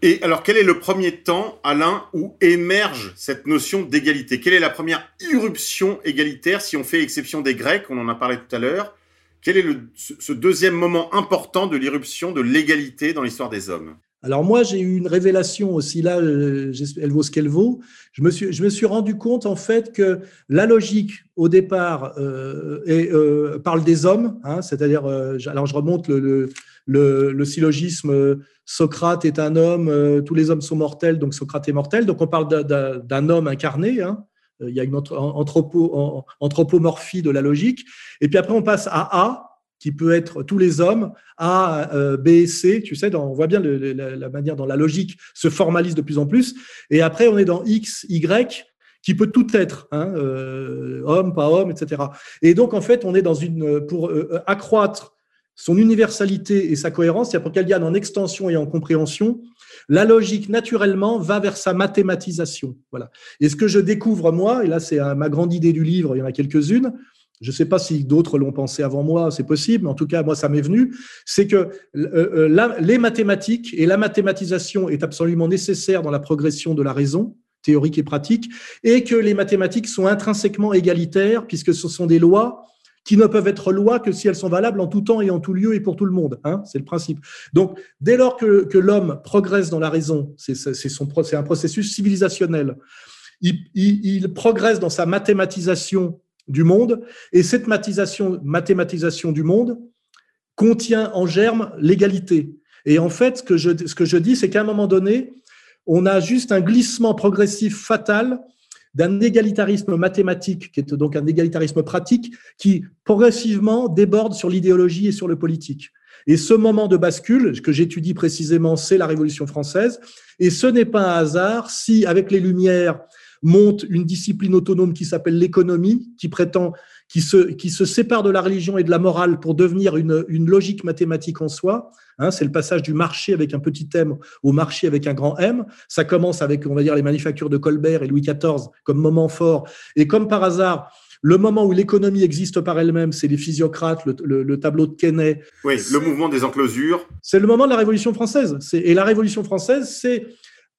Speaker 1: Et alors, quel est le premier temps, Alain, où émerge cette notion d'égalité? Quelle est la première irruption égalitaire, si on fait exception des Grecs, on en a parlé tout à l'heure? Quel est ce deuxième moment important de l'irruption de l'égalité dans l'histoire des hommes?
Speaker 2: Alors moi, j'ai eu une révélation aussi là, euh, elle vaut ce qu'elle vaut. Je me, suis, je me suis rendu compte en fait que la logique au départ euh, euh, parle des hommes, hein, c'est-à-dire, alors je remonte le, le, syllogisme Socrate est un homme, tous les hommes sont mortels, donc Socrate est mortel. Donc on parle d'un homme incarné. Hein. il y a une anthropo, anthropomorphie de la logique. Et puis après, on passe à A, qui peut être tous les hommes, A, euh, B C, tu sais, on voit bien la, manière dont la logique se formalise de plus en plus. Et après, on est dans X, Y, qui peut tout être, hein, euh, homme, pas homme, etc. Et donc, en fait, on est dans une, pour euh, accroître son universalité et sa cohérence, c'est-à-dire pour qu'elle vienne en extension et en compréhension, la logique, naturellement, va vers sa mathématisation. Voilà. Et ce que je découvre, moi, et là, c'est ma grande idée du livre, il y en a quelques-unes, je ne sais pas si d'autres l'ont pensé avant moi, c'est possible, mais en tout cas, moi, ça m'est venu, c'est que euh, euh, les mathématiques et la mathématisation est absolument nécessaire dans la progression de la raison théorique et pratique, et que les mathématiques sont intrinsèquement égalitaires, puisque ce sont des lois qui ne peuvent être lois que si elles sont valables en tout temps et en tout lieu et pour tout le monde. Hein c'est le principe. Donc, dès lors que, l'homme progresse dans la raison, c'est un processus civilisationnel, il, progresse dans sa mathématisation du monde. Et cette mathématisation, du monde contient en germe l'égalité. Et en fait, ce que je dis, c'est qu'à un moment donné, on a juste un glissement progressif fatal d'un égalitarisme mathématique, qui est donc un égalitarisme pratique, qui progressivement déborde sur l'idéologie et sur le politique. Et ce moment de bascule, que j'étudie précisément, c'est la Révolution française. Et ce n'est pas un hasard si, avec les Lumières, monte une discipline autonome qui s'appelle l'économie, qui prétend, qui se, qui se sépare de la religion et de la morale pour devenir une, une logique mathématique en soi. Hein, c'est le passage du marché avec un petit m au marché avec un grand M. Ça commence avec, on va dire, les manufactures de Colbert et Louis XIV comme moment fort. Et comme par hasard, le moment où l'économie existe par elle-même, c'est les physiocrates, le, le, tableau de Quesnay.
Speaker 1: Oui, le mouvement des enclosures.
Speaker 2: C'est le moment de la Révolution française. Et la Révolution française, c'est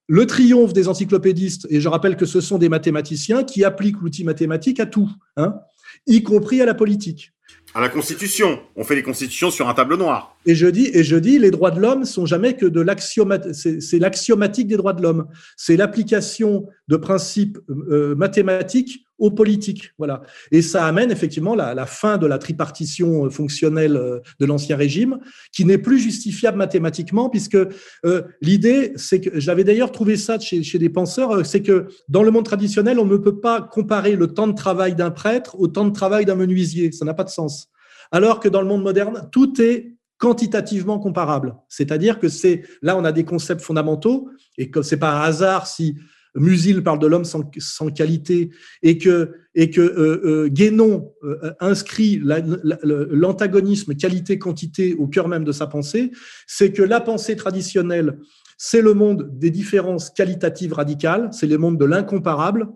Speaker 2: le triomphe des encyclopédistes, et je rappelle que ce sont des mathématiciens qui appliquent l'outil mathématique à tout, hein, y compris à la politique.
Speaker 1: À la Constitution. On fait les constitutions sur un tableau noir.
Speaker 2: Et je dis, et je dis les droits de l'homme sont jamais que de l'axiomatique, c'est l'axiomatique des droits de l'homme. C'est l'application de principes euh, mathématiques aux politiques. Voilà. Et ça amène effectivement la, la fin de la tripartition euh, fonctionnelle euh, de l'ancien régime, qui n'est plus justifiable mathématiquement, puisque euh, l'idée, c'est que j'avais d'ailleurs trouvé ça chez, chez des penseurs, c'est que dans le monde traditionnel, on ne peut pas comparer le temps de travail d'un prêtre au temps de travail d'un menuisier. Ça n'a pas de sens. Alors que dans le monde moderne, tout est quantitativement comparable. C'est-à-dire que c'est là, on a des concepts fondamentaux, et que c'est pas un hasard si Musil parle de l'homme sans, qualité et que, et que euh, euh, Guénon euh, inscrit l'antagonisme qualité-quantité au cœur même de sa pensée, c'est que la pensée traditionnelle, c'est le monde des différences qualitatives radicales, c'est le monde de l'incomparable,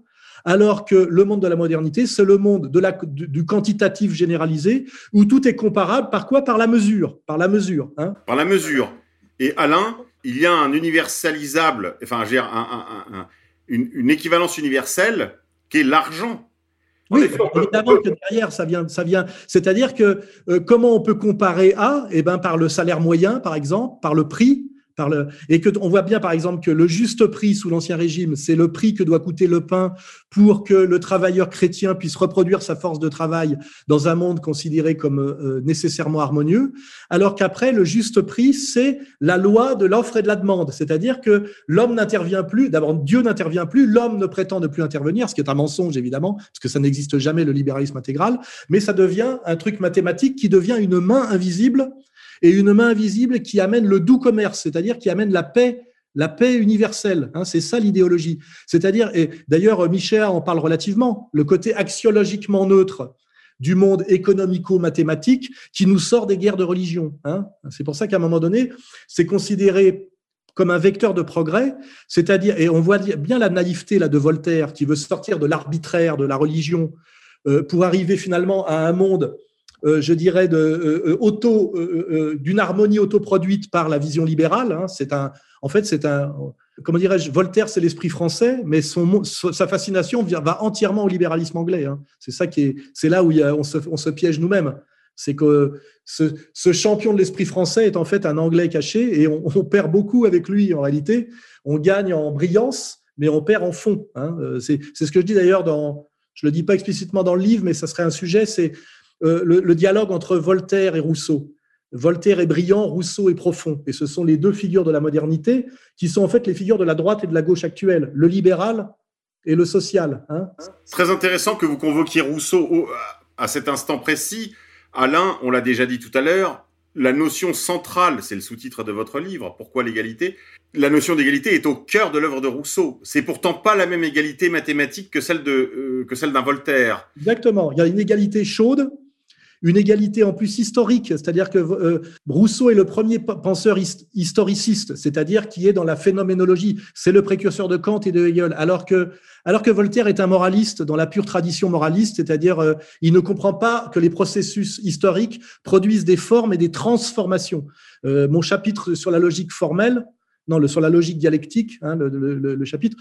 Speaker 2: alors que le monde de la modernité, c'est le monde du, quantitatif généralisé, où tout est comparable. Par quoi? Par la mesure. Par la mesure. Hein
Speaker 1: par la mesure. Et Alain, il y a un universalisable, enfin, un, un, une, équivalence universelle qui est l'argent.
Speaker 2: Oui, évidemment que derrière, ça vient. Ça vient C'est-à-dire que euh, comment on peut comparer à Eh ben, par le salaire moyen, par exemple, par le prix, et que on voit bien par exemple que le juste prix sous l'ancien régime, c'est le prix que doit coûter le pain pour que le travailleur chrétien puisse reproduire sa force de travail dans un monde considéré comme euh, nécessairement harmonieux, alors qu'après le juste prix, c'est la loi de l'offre et de la demande, c'est-à-dire que l'homme n'intervient plus, d'abord Dieu n'intervient plus, l'homme ne prétend ne plus intervenir, ce qui est un mensonge évidemment, parce que ça n'existe jamais le libéralisme intégral, mais ça devient un truc mathématique qui devient une main invisible et une main invisible qui amène le doux commerce, c'est-à-dire qui amène la paix la paix universelle, hein, c'est ça l'idéologie. C'est-à-dire, et d'ailleurs Michel en parle relativement, le côté axiologiquement neutre du monde économico-mathématique qui nous sort des guerres de religion. Hein. C'est pour ça qu'à un moment donné, c'est considéré comme un vecteur de progrès, c'est-à-dire, et on voit bien la naïveté là de Voltaire qui veut sortir de l'arbitraire de la religion euh, pour arriver finalement à un monde je dirais, euh, euh, d'une harmonie autoproduite par la vision libérale. Hein. En fait, c'est un, comment dirais-je, Voltaire, c'est l'esprit français, mais sa fascination va entièrement au libéralisme anglais. Hein. C'est ça qui est, c'est là où on, se, piège nous-mêmes. C'est que ce, champion de l'esprit français est en fait un anglais caché et on, perd beaucoup avec lui en réalité. On gagne en brillance, mais on perd en fond. Hein. C'est, c'est ce que je dis d'ailleurs dans, je le dis pas explicitement dans le livre, mais ça serait un sujet, c'est euh, le, dialogue entre Voltaire et Rousseau. Voltaire est brillant, Rousseau est profond. Et ce sont les deux figures de la modernité qui sont en fait les figures de la droite et de la gauche actuelle, le libéral et le social. Hein.
Speaker 1: Très intéressant que vous convoquiez Rousseau à cet instant précis. Alain, on l'a déjà dit tout à l'heure, la notion centrale, c'est le sous-titre de votre livre, Pourquoi l'égalité? La notion d'égalité est au cœur de l'œuvre de Rousseau. C'est pourtant pas la même égalité mathématique que celle de euh, que celle d'un Voltaire.
Speaker 2: Exactement. Il y a une égalité chaude, une égalité en plus historique, c'est-à-dire que euh, Rousseau est le premier penseur historiciste, c'est-à-dire qui est dans la phénoménologie. C'est le précurseur de Kant et de Hegel, alors que Voltaire est un moraliste dans la pure tradition moraliste, c'est-à-dire euh, il ne comprend pas que les processus historiques produisent des formes et des transformations. Euh, mon chapitre sur la logique formelle, non, sur la logique dialectique, hein, le, chapitre,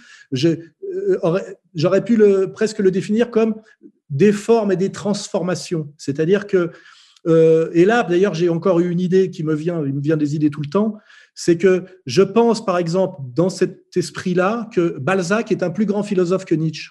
Speaker 2: j'aurais pu presque le définir comme des formes et des transformations. C'est-à-dire que, euh, et là, d'ailleurs, j'ai encore eu une idée qui me vient, il me vient des idées tout le temps, c'est que je pense, par exemple, dans cet esprit-là, que Balzac est un plus grand philosophe que Nietzsche.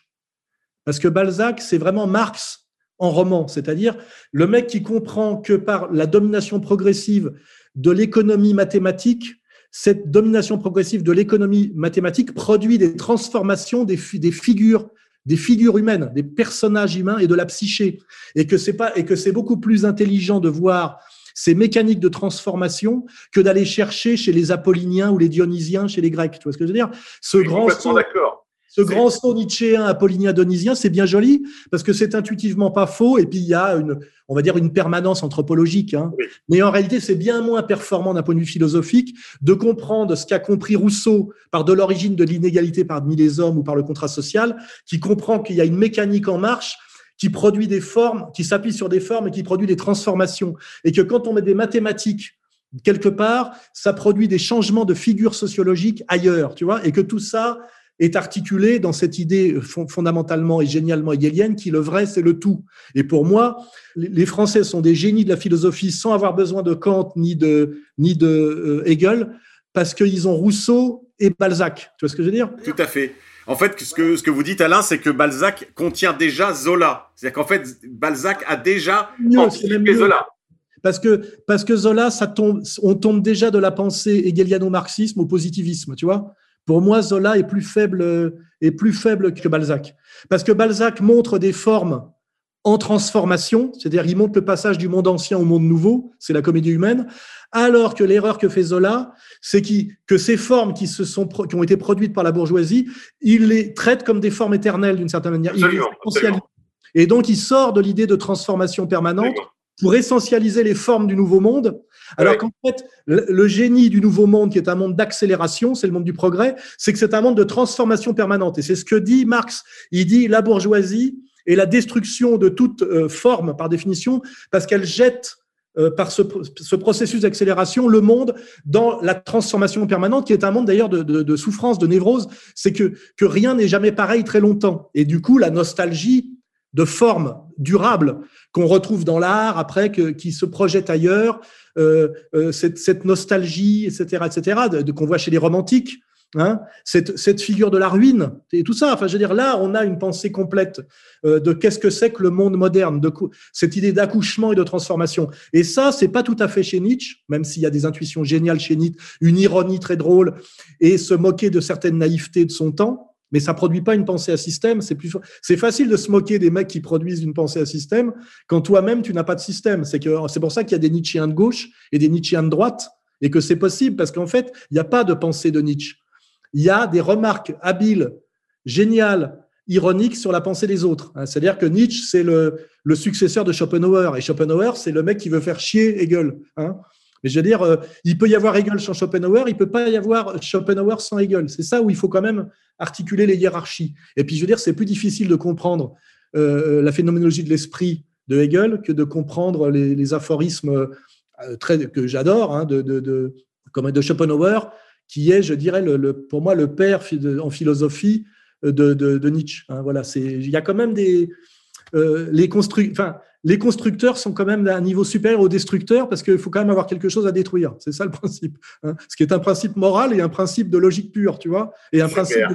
Speaker 2: Parce que Balzac, c'est vraiment Marx en roman, c'est-à-dire le mec qui comprend que par la domination progressive de l'économie mathématique, cette domination progressive de l'économie mathématique produit des transformations des, des figures des figures humaines, des personnages humains et de la psyché, et que c'est pas et que c'est beaucoup plus intelligent de voir ces mécaniques de transformation que d'aller chercher chez les Apolliniens ou les Dionysiens chez les Grecs. Tu vois ce que je veux dire?
Speaker 1: Ce grand d'accord.
Speaker 2: Ce grand saut nietzschéen, apollinien, donisien, c'est bien joli parce que c'est intuitivement pas faux et puis il y a une, on va dire une permanence anthropologique. Hein. Mais en réalité, c'est bien moins performant d'un point de vue philosophique de comprendre ce qu'a compris Rousseau par de l'origine de l'inégalité parmi les hommes ou par le contrat social, qui comprend qu'il y a une mécanique en marche qui produit des formes, qui s'appuie sur des formes et qui produit des transformations. Et que quand on met des mathématiques quelque part, ça produit des changements de figure sociologique ailleurs, tu vois, et que tout ça, est articulé dans cette idée fondamentalement et génialement hegelienne qui le vrai, c'est le tout. Et pour moi, les Français sont des génies de la philosophie sans avoir besoin de Kant ni de, ni de euh, Hegel, parce qu'ils ont Rousseau et Balzac. Tu vois ce que je veux dire?
Speaker 1: Tout à fait. En fait, ce que, ce que vous dites, Alain, c'est que Balzac contient déjà Zola. C'est-à-dire qu'en fait, Balzac a déjà
Speaker 2: anticipé Zola. Parce que, parce que Zola, ça tombe, on tombe déjà de la pensée hegeliano-marxisme au positivisme, tu vois? Pour moi, Zola est plus faible, est plus faible que Balzac. Parce que Balzac montre des formes en transformation, c'est-à-dire il montre le passage du monde ancien au monde nouveau, c'est la comédie humaine, alors que l'erreur que fait Zola, c'est que ces formes qui, se sont, qui ont été produites par la bourgeoisie, il les traite comme des formes éternelles d'une certaine manière. Et donc il sort de l'idée de transformation permanente pour essentialiser les formes du nouveau monde alors qu'en fait, le, génie du nouveau monde, qui est un monde d'accélération, c'est le monde du progrès, c'est que c'est un monde de transformation permanente. Et c'est ce que dit Marx. Il dit la bourgeoisie est la destruction de toute euh, forme, par définition, parce qu'elle jette euh, par ce, processus d'accélération le monde dans la transformation permanente, qui est un monde d'ailleurs de, souffrance, de névrose. C'est que, que rien n'est jamais pareil très longtemps. Et du coup, la nostalgie de forme durable qu'on retrouve dans l'art après, que, qui se projette ailleurs, cette, cette, nostalgie, etc., etc., de, qu'on voit chez les romantiques. Hein, cette, cette, figure de la ruine et tout ça. Enfin, je veux dire, là, on a une pensée complète euh, de qu'est-ce que c'est que le monde moderne, de cette idée d'accouchement et de transformation. Et ça, c'est pas tout à fait chez Nietzsche, même s'il y a des intuitions géniales chez Nietzsche, une ironie très drôle et se moquer de certaines naïvetés de son temps mais ça produit pas une pensée à système. C'est facile de se moquer des mecs qui produisent une pensée à système quand toi-même tu n'as pas de système. C'est pour ça qu'il y a des Nietzschéens de gauche et des Nietzschéens de droite et que c'est possible parce qu'en fait il n'y a pas de pensée de Nietzsche. Il y a des remarques habiles, géniales, ironiques sur la pensée des autres. Hein, c'est-à-dire que Nietzsche c'est le, le successeur de Schopenhauer et Schopenhauer c'est le mec qui veut faire chier Hegel. Hein. Mais je veux dire, euh, il peut y avoir Hegel sans Schopenhauer, il peut pas y avoir Schopenhauer sans Hegel. C'est ça où il faut quand même articuler les hiérarchies. Et puis, je veux dire, c'est plus difficile de comprendre euh, la phénoménologie de l'esprit de Hegel que de comprendre les, aphorismes euh, très, que j'adore, hein, de, de, comme de Schopenhauer, qui est, je dirais, pour moi, le père en philosophie de, Nietzsche. Hein, voilà, il y a quand même des les constructeurs. Enfin, les constructeurs sont quand même à un niveau supérieur aux destructeurs parce qu'il faut quand même avoir quelque chose à détruire. C'est ça le principe. Hein. Ce qui est un principe moral et un principe de logique pure, tu vois, et un principe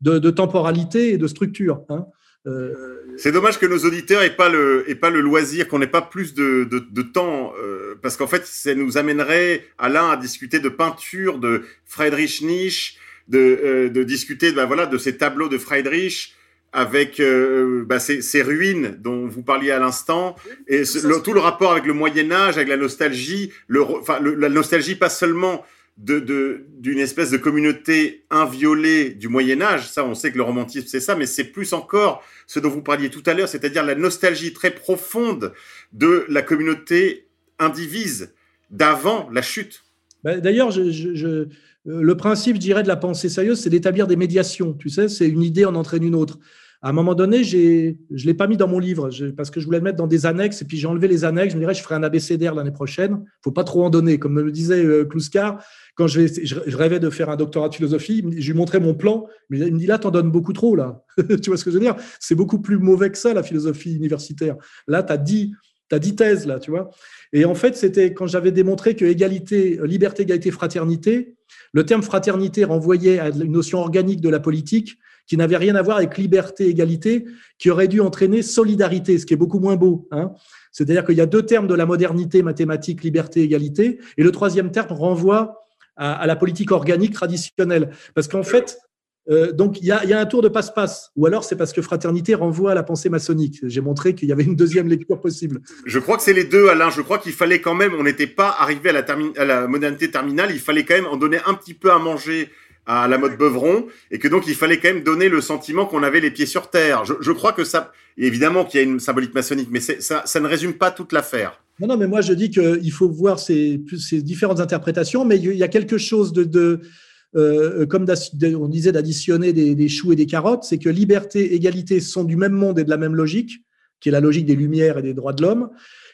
Speaker 2: de, temporalité et de structure. Hein.
Speaker 1: Euh, c'est dommage que nos auditeurs aient pas le, aient pas le loisir, qu'on n'ait pas plus de, de, temps, euh, parce qu'en fait, ça nous amènerait, Alain, à discuter de peinture de Friedrich Nietzsche, de, euh, de discuter, ben voilà, de ces tableaux de Friedrich, avec euh, bah, ces, ruines dont vous parliez à l'instant, et tout le rapport avec le Moyen Âge, avec la nostalgie, le, enfin, la nostalgie pas seulement de d'une espèce de communauté inviolée du Moyen Âge, ça on sait que le romantisme c'est ça, mais c'est plus encore ce dont vous parliez tout à l'heure, c'est-à-dire la nostalgie très profonde de la communauté indivise d'avant la chute.
Speaker 2: Bah, D'ailleurs, je, le principe, je dirais, de la pensée sérieuse, c'est d'établir des médiations. Tu sais, c'est une idée en entraîne une autre. À un moment donné, je ne l'ai pas mis dans mon livre parce que je voulais le mettre dans des annexes et puis j'ai enlevé les annexes. Je me dirais, je ferai un abécédaire l'année prochaine. Il faut pas trop en donner. Comme me disait euh, Kluskar, quand je, rêvais de faire un doctorat de philosophie, je lui montrais mon plan. Mais il me dit là, tu en donnes beaucoup trop. là. tu vois ce que je veux dire? C'est beaucoup plus mauvais que ça, la philosophie universitaire. Là, tu as dit tu as 10 thèses là, tu vois? Et en fait, c'était quand j'avais démontré que égalité, liberté, égalité, fraternité, le terme fraternité renvoyait à une notion organique de la politique qui n'avait rien à voir avec liberté, égalité, qui aurait dû entraîner solidarité, ce qui est beaucoup moins beau. Hein. C'est-à-dire qu'il y a deux termes de la modernité mathématique, liberté, égalité, et le troisième terme renvoie à, la politique organique traditionnelle. Parce qu'en fait, euh, donc il y a, un tour de passe-passe, ou alors c'est parce que fraternité renvoie à la pensée maçonnique. J'ai montré qu'il y avait une deuxième lecture possible.
Speaker 1: Je crois que c'est les deux, Alain. Je crois qu'il fallait quand même, on n'était pas arrivé à la modernité terminale, il fallait quand même en donner un petit peu à manger à la mode Beuvron, et que donc il fallait quand même donner le sentiment qu'on avait les pieds sur terre. Je, crois que ça, évidemment qu'il y a une symbolique maçonnique, mais ça, ne résume pas toute l'affaire.
Speaker 2: Non, non, mais moi je dis qu'il faut voir ces, différentes interprétations, mais il y a quelque chose de, de euh, comme on disait d'additionner des, des, choux et des carottes, c'est que liberté, égalité sont du même monde et de la même logique, qui est la logique des Lumières et des droits de l'homme,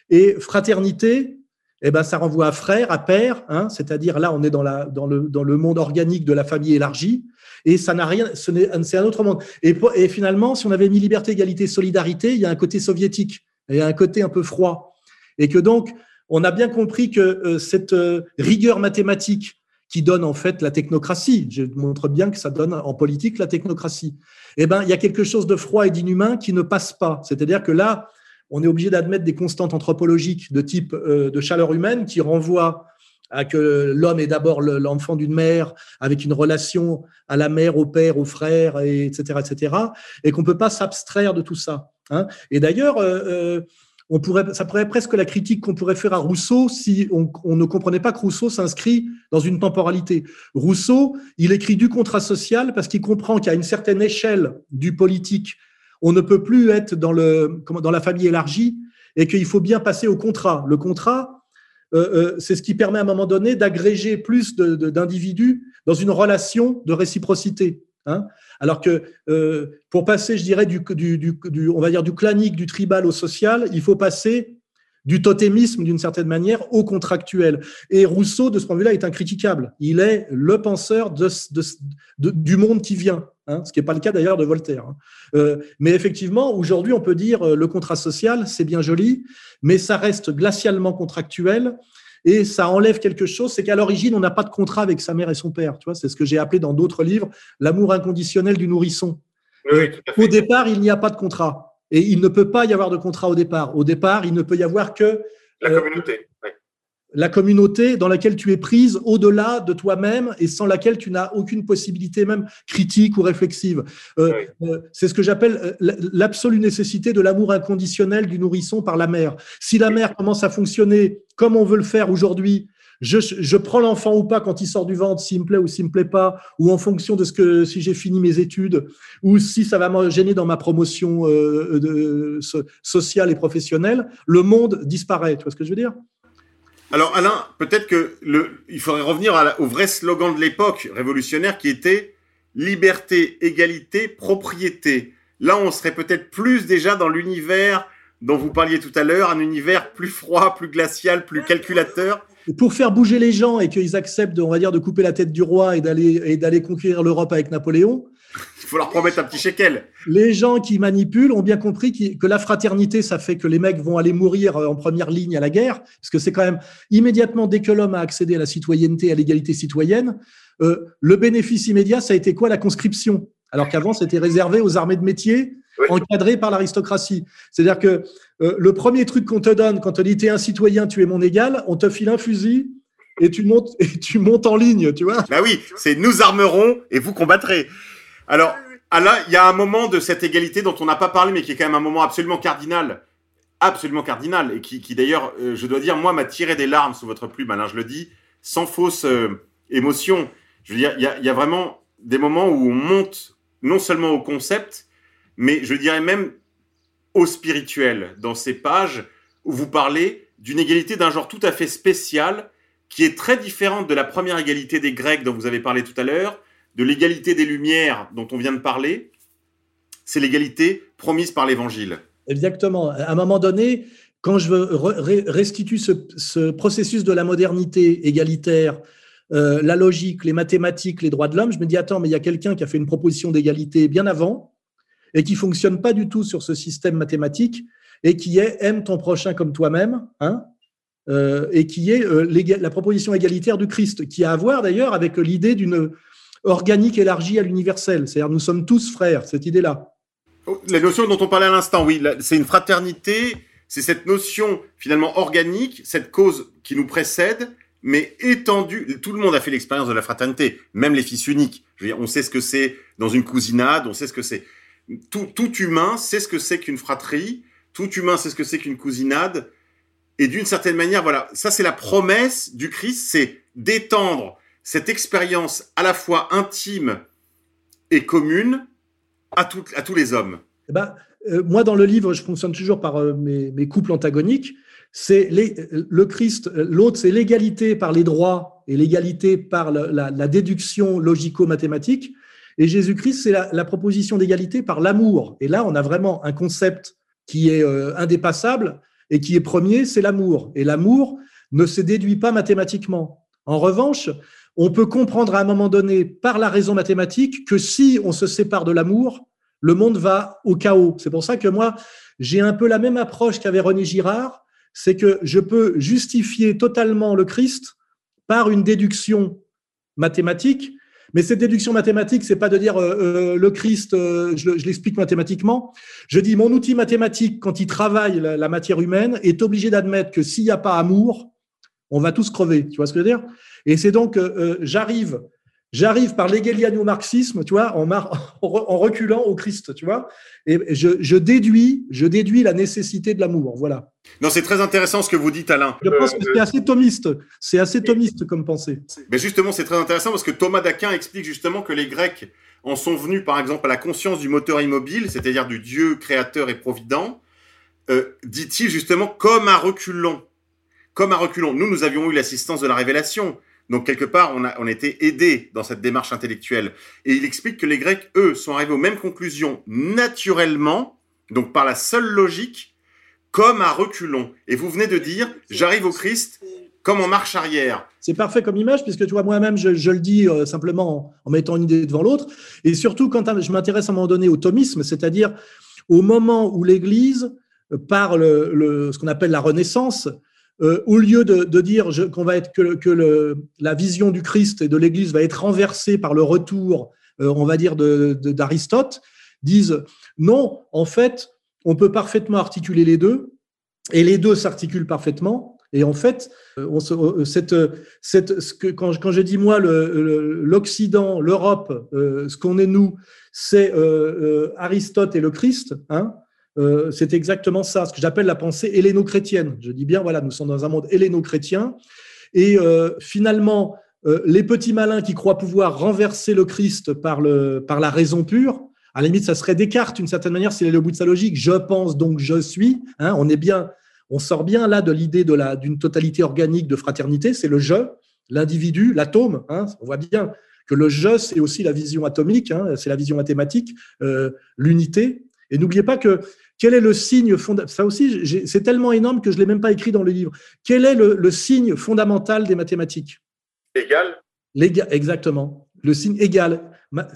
Speaker 2: et fraternité, eh ben, ça renvoie à frère, à père, hein, c'est-à-dire là, on est dans, la, dans, le, dans le monde organique de la famille élargie, et ça n'a rien, c'est un autre monde. Et, finalement, si on avait mis liberté, égalité, solidarité, il y a un côté soviétique, il y a un côté un peu froid, et que donc, on a bien compris que euh, cette euh, rigueur mathématique qui donne en fait la technocratie, je montre bien que ça donne en politique la technocratie, eh ben, il y a quelque chose de froid et d'inhumain qui ne passe pas. C'est-à-dire que là, on est obligé d'admettre des constantes anthropologiques de type euh, de chaleur humaine qui renvoient à que l'homme est d'abord l'enfant d'une mère avec une relation à la mère, au père, au frère, et etc., etc., et qu'on peut pas s'abstraire de tout ça. Hein. Et d'ailleurs, euh, euh, on pourrait, ça pourrait être presque la critique qu'on pourrait faire à Rousseau si on, on ne comprenait pas que Rousseau s'inscrit dans une temporalité. Rousseau, il écrit du contrat social parce qu'il comprend qu'à une certaine échelle du politique, on ne peut plus être dans, le, dans la famille élargie et qu'il faut bien passer au contrat. Le contrat, euh, euh, c'est ce qui permet à un moment donné d'agréger plus d'individus dans une relation de réciprocité. Hein Alors que euh, pour passer, je dirais, du, on va dire du clanique, du tribal au social, il faut passer du totémisme d'une certaine manière au contractuel. Et Rousseau, de ce point de vue-là, est incritiquable. Il est le penseur du monde qui vient, hein, ce qui n'est pas le cas d'ailleurs de Voltaire. Hein. Euh, mais effectivement, aujourd'hui, on peut dire euh, le contrat social, c'est bien joli, mais ça reste glacialement contractuel. Et ça enlève quelque chose, c'est qu'à l'origine, on n'a pas de contrat avec sa mère et son père. Tu vois, c'est ce que j'ai appelé dans d'autres livres l'amour inconditionnel du nourrisson.
Speaker 1: Oui,
Speaker 2: au départ, il n'y a pas de contrat. Et il ne peut pas y avoir de contrat au départ. Au départ, il ne peut y avoir que
Speaker 1: la communauté. Euh,
Speaker 2: oui. La communauté dans laquelle tu es prise au-delà de toi-même et sans laquelle tu n'as aucune possibilité même critique ou réflexive. Euh, oui. euh, c'est ce que j'appelle euh, l'absolue nécessité de l'amour inconditionnel du nourrisson par la mère. Si la mère commence à fonctionner comme on veut le faire aujourd'hui, je, je, prends l'enfant ou pas quand il sort du ventre, s'il me plaît ou s'il me plaît pas, ou en fonction de ce que si j'ai fini mes études, ou si ça va me gêner dans ma promotion euh, de, sociale et professionnelle, le monde disparaît. Tu vois ce que je veux dire?
Speaker 1: Alors Alain, peut-être que il faudrait revenir au vrai slogan de l'époque révolutionnaire qui était liberté, égalité, propriété. Là, on serait peut-être plus déjà dans l'univers dont vous parliez tout à l'heure, un univers plus froid, plus glacial, plus calculateur
Speaker 2: pour faire bouger les gens et qu'ils acceptent, on va dire, de couper la tête du roi et d'aller et d'aller conquérir l'Europe avec Napoléon.
Speaker 1: Il faut leur promettre un petit shekel.
Speaker 2: Les gens qui manipulent ont bien compris que la fraternité, ça fait que les mecs vont aller mourir en première ligne à la guerre, parce que c'est quand même immédiatement dès que l'homme a accédé à la citoyenneté, à l'égalité citoyenne, euh, le bénéfice immédiat, ça a été quoi La conscription? Alors qu'avant, c'était réservé aux armées de métier, oui. encadrées par l'aristocratie. C'est-à-dire que euh, le premier truc qu'on te donne quand on dit t'es un citoyen, tu es mon égal, on te file un fusil et tu montes et tu montes en ligne, tu vois.
Speaker 1: Bah oui, c'est nous armerons et vous combattrez. Alors, Alain, il y a un moment de cette égalité dont on n'a pas parlé, mais qui est quand même un moment absolument cardinal. Absolument cardinal. Et qui, qui d'ailleurs, euh, je dois dire, moi, m'a tiré des larmes sous votre plume, Alain, je le dis, sans fausse euh, émotion. Je veux dire, il y a, il y a vraiment des moments où on monte non seulement au concept, mais je dirais même au spirituel dans ces pages où vous parlez d'une égalité d'un genre tout à fait spécial qui est très différente de la première égalité des Grecs dont vous avez parlé tout à l'heure, de l'égalité des Lumières dont on vient de parler. C'est l'égalité promise par l'Évangile.
Speaker 2: Exactement. À un moment donné, quand je restitue ce, ce processus de la modernité égalitaire, euh, la logique, les mathématiques, les droits de l'homme, je me dis attends, mais il y a quelqu'un qui a fait une proposition d'égalité bien avant et qui fonctionne pas du tout sur ce système mathématique et qui est aime ton prochain comme toi-même, hein, euh, et qui est euh, la proposition égalitaire du Christ, qui a à voir d'ailleurs avec l'idée d'une organique élargie à l'universel. C'est-à-dire nous sommes tous frères, cette idée-là.
Speaker 1: Oh, la notion dont on parlait à l'instant, oui, c'est une fraternité, c'est cette notion finalement organique, cette cause qui nous précède, mais étendue. Tout le monde a fait l'expérience de la fraternité, même les fils uniques. Je veux dire, on sait ce que c'est dans une cousinade, on sait ce que c'est. Tout, tout humain sait ce que c'est qu'une fratrie, tout humain sait ce que c'est qu'une cousinade. Et d'une certaine manière, voilà, ça c'est la promesse du Christ, c'est d'étendre cette expérience à la fois intime et commune à, à tous les hommes.
Speaker 2: Eh ben, euh, moi, dans le livre, je fonctionne toujours par euh, mes, couples antagoniques. C'est le Christ, l'autre, c'est l'égalité par les droits et l'égalité par la, déduction logico-mathématique. Et Jésus-Christ, c'est la, proposition d'égalité par l'amour. Et là, on a vraiment un concept qui est euh, indépassable et qui est premier, c'est l'amour. Et l'amour ne se déduit pas mathématiquement. En revanche, on peut comprendre à un moment donné par la raison mathématique que si on se sépare de l'amour, le monde va au chaos. C'est pour ça que moi, j'ai un peu la même approche qu'avait René Girard, c'est que je peux justifier totalement le Christ par une déduction mathématique, mais cette déduction mathématique, c'est pas de dire euh, euh, le Christ, euh, je, l'explique mathématiquement. Je dis mon outil mathématique, quand il travaille la, la matière humaine, est obligé d'admettre que s'il n'y a pas amour, on va tous crever. Tu vois ce que je veux dire? Et c'est donc euh, j'arrive, j'arrive par l'hégéliano-marxisme, tu vois, en, en, reculant au Christ, tu vois, et je, je, déduis, je déduis la nécessité de l'amour. Voilà.
Speaker 1: Non, c'est très intéressant ce que vous dites, Alain.
Speaker 2: Je pense que c'est assez thomiste. C'est assez thomiste comme pensée.
Speaker 1: Mais justement, c'est très intéressant parce que Thomas d'Aquin explique justement que les Grecs en sont venus, par exemple, à la conscience du moteur immobile, c'est-à-dire du Dieu créateur et provident, euh, dit-il justement comme à reculons. Comme à reculons. Nous, nous avions eu l'assistance de la révélation. Donc, quelque part, on a, on a été aidés dans cette démarche intellectuelle. Et il explique que les Grecs, eux, sont arrivés aux mêmes conclusions naturellement, donc par la seule logique, comme à reculons. Et vous venez de dire, j'arrive au Christ comme en marche arrière.
Speaker 2: C'est parfait comme image, puisque tu vois, moi-même, je, je, le dis euh, simplement en, en, mettant une idée devant l'autre. Et surtout, quand je m'intéresse à un moment donné au thomisme, c'est-à-dire au moment où l'Église, euh, par le, le, ce qu'on appelle la Renaissance, euh, au lieu de, de dire qu'on va être que, que le, la vision du Christ et de l'Église va être renversée par le retour, euh, on va dire, d'Aristote, disent non, en fait, on peut parfaitement articuler les deux, et les deux s'articulent parfaitement. Et en fait, on se, euh, cette, cette, ce que, quand, quand j'ai dit moi l'Occident, l'Europe, euh, ce qu'on est nous, c'est euh, euh, Aristote et le Christ. Hein, euh, c'est exactement ça, ce que j'appelle la pensée helléno-chrétienne. Je dis bien, voilà, nous sommes dans un monde helléno-chrétien. Et euh, finalement, les petits malins qui croient pouvoir renverser le Christ par, le, par la raison pure, à la limite, ça serait Descartes, d'une certaine manière, s'il est au bout de sa logique. Je pense, donc je suis. Hein, on est bien, on sort bien là de l'idée de la d'une totalité organique de fraternité. C'est le je, l'individu, l'atome. Hein, on voit bien que le je, c'est aussi la vision atomique, hein, c'est la vision mathématique, euh, l'unité. Et n'oubliez pas que quel est le signe fondamental Ça aussi, c'est tellement énorme que je l'ai même pas écrit dans le livre. Quel est le, le signe fondamental des mathématiques?
Speaker 1: Égal.
Speaker 2: L'égal, exactement. Le signe égal.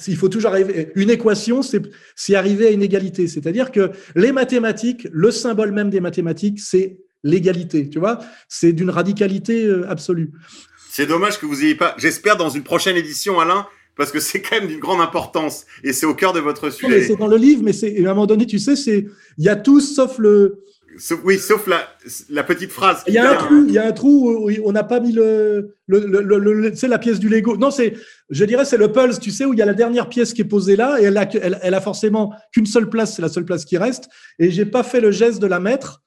Speaker 2: Il faut toujours arriver. Une équation, c'est arriver à une égalité. C'est-à-dire que les mathématiques, le symbole même des mathématiques, c'est l'égalité. Tu vois, c'est d'une radicalité euh, absolue.
Speaker 1: C'est dommage que vous ayez pas. J'espère dans une prochaine édition, Alain, parce que c'est quand même d'une grande importance et c'est au cœur de votre sujet.
Speaker 2: C'est dans le livre, mais c'est à un moment donné, tu sais, c'est il y a tout sauf le
Speaker 1: Sauf- oui, sauf la, la petite phrase.
Speaker 2: Il y a un trou, il y a un trou où on n'a pas mis le, le, le, le- le- tu sais, la pièce du Lego. Non, c'est, je dirais, c'est le pulse, tu sais, où il y a la dernière pièce qui est posée là, et elle a, elle, elle a forcément qu'une seule place, c'est la seule place qui reste, et j'ai pas fait le geste de la mettre.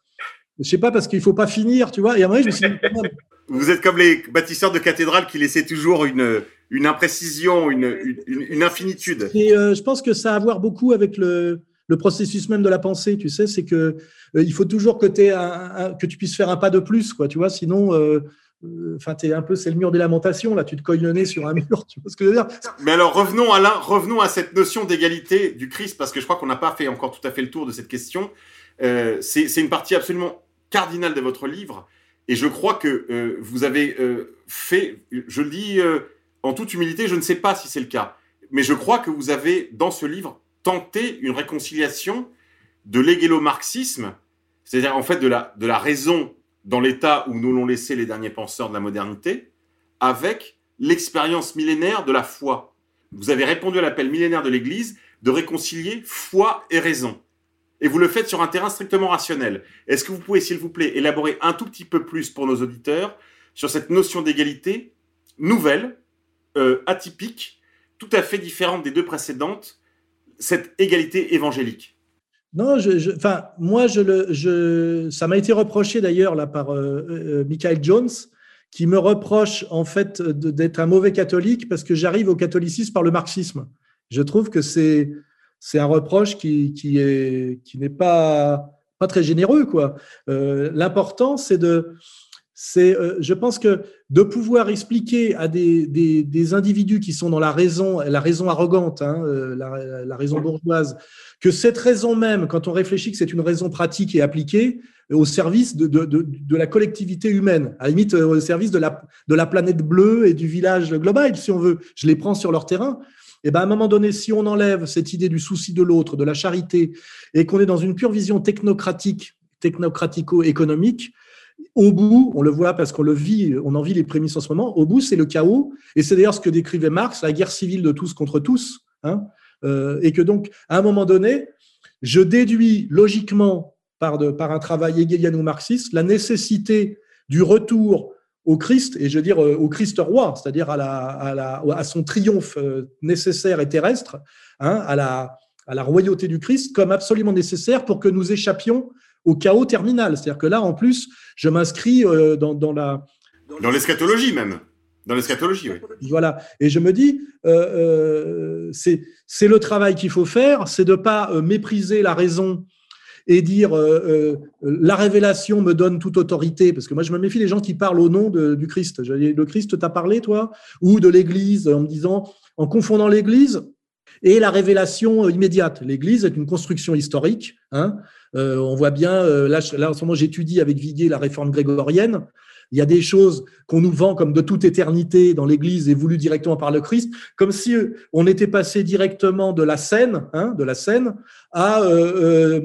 Speaker 2: Je sais pas parce qu'il faut pas finir, tu vois. Et à un moment, je me suis dit, quand même,
Speaker 1: Vous êtes comme les bâtisseurs de cathédrales qui laissaient toujours une, une imprécision, une, une, une infinitude.
Speaker 2: Et euh, je pense que ça a à voir beaucoup avec le, le processus même de la pensée, tu sais, c'est que euh, il faut toujours que, t'aies un- un- que tu puisses faire un pas de plus, quoi, tu vois, sinon, euh, euh, enfin, un peu, c'est le mur des lamentations, là, tu te cognes le nez sur un mur, tu vois ce que je veux dire
Speaker 1: Mais alors revenons Alain, revenons à cette notion d'égalité du Christ parce que je crois qu'on n'a pas fait encore tout à fait le tour de cette question. C'est une partie absolument cardinale de votre livre et je crois que vous avez fait, je le dis en toute humilité, je ne sais pas si c'est le cas, mais je crois que vous avez dans ce livre tenté une réconciliation de l'égélo-marxisme, c'est-à-dire en fait de la, de la raison dans l'état où nous l'ont laissé les derniers penseurs de la modernité, avec l'expérience millénaire de la foi. Vous avez répondu à l'appel millénaire de l'Église de réconcilier foi et raison. Et vous le faites sur un terrain strictement rationnel. Est-ce que vous pouvez, s'il vous plaît, élaborer un tout petit peu plus pour nos auditeurs sur cette notion d'égalité nouvelle, euh, atypique, tout à fait différente des deux précédentes, cette égalité évangélique
Speaker 2: Non, moi, ça m'a été reproché d'ailleurs par euh, euh, Michael Jones, qui me reproche en fait d'être un mauvais catholique parce que j'arrive au catholicisme par le marxisme. Je trouve que c'est un reproche qui qui est qui n'est pas très généreux L'important c'est de c'est, euh, je pense que de pouvoir expliquer à des, des, individus qui sont dans la raison, la raison arrogante, hein, euh, la, raison bourgeoise, que cette raison même, quand on réfléchit que c'est une raison pratique et appliquée, au service de, de, de, la collectivité humaine, à la limite euh, au service de la, de la planète bleue et du village global, si on veut. Je les prends sur leur terrain. Et ben à un moment donné, si on enlève cette idée du souci de l'autre, de la charité, et qu'on est dans une pure vision technocratique, technocratico-économique, au bout, on le voit parce qu'on le vit, on en vit les prémices en ce moment, au bout, c'est le chaos. Et c'est d'ailleurs ce que décrivait Marx, la guerre civile de tous contre tous. Hein, euh, et que donc, à un moment donné, je déduis logiquement par, de, par un travail hegeliano-marxiste la nécessité du retour au Christ, et je veux dire euh, au Christ roi, c'est-à-dire à, la, à, la, à son triomphe euh, nécessaire et terrestre, hein, à, la, à la royauté du Christ, comme absolument nécessaire pour que nous échappions au chaos terminal. C'est-à-dire que là, en plus, je m'inscris euh, dans, dans la...
Speaker 1: Dans l'eschatologie même. Dans l'eschatologie, oui.
Speaker 2: Voilà. Et je me dis, euh, c'est c'est le travail qu'il faut faire, c'est de pas euh, mépriser la raison et dire euh, la révélation me donne toute autorité, parce que moi je me méfie des gens qui parlent au nom de, du Christ. Le Christ t'a parlé, toi, ou de l'Église, en me disant, en confondant l'Église et la révélation immédiate. L'Église est une construction historique. Hein, euh, on voit bien, euh, là, là en ce moment j'étudie avec Viguier la réforme grégorienne. Il y a des choses qu'on nous vend comme de toute éternité dans l'Église et voulues directement par le Christ, comme si on était passé directement de la scène, hein, de la scène, à, euh,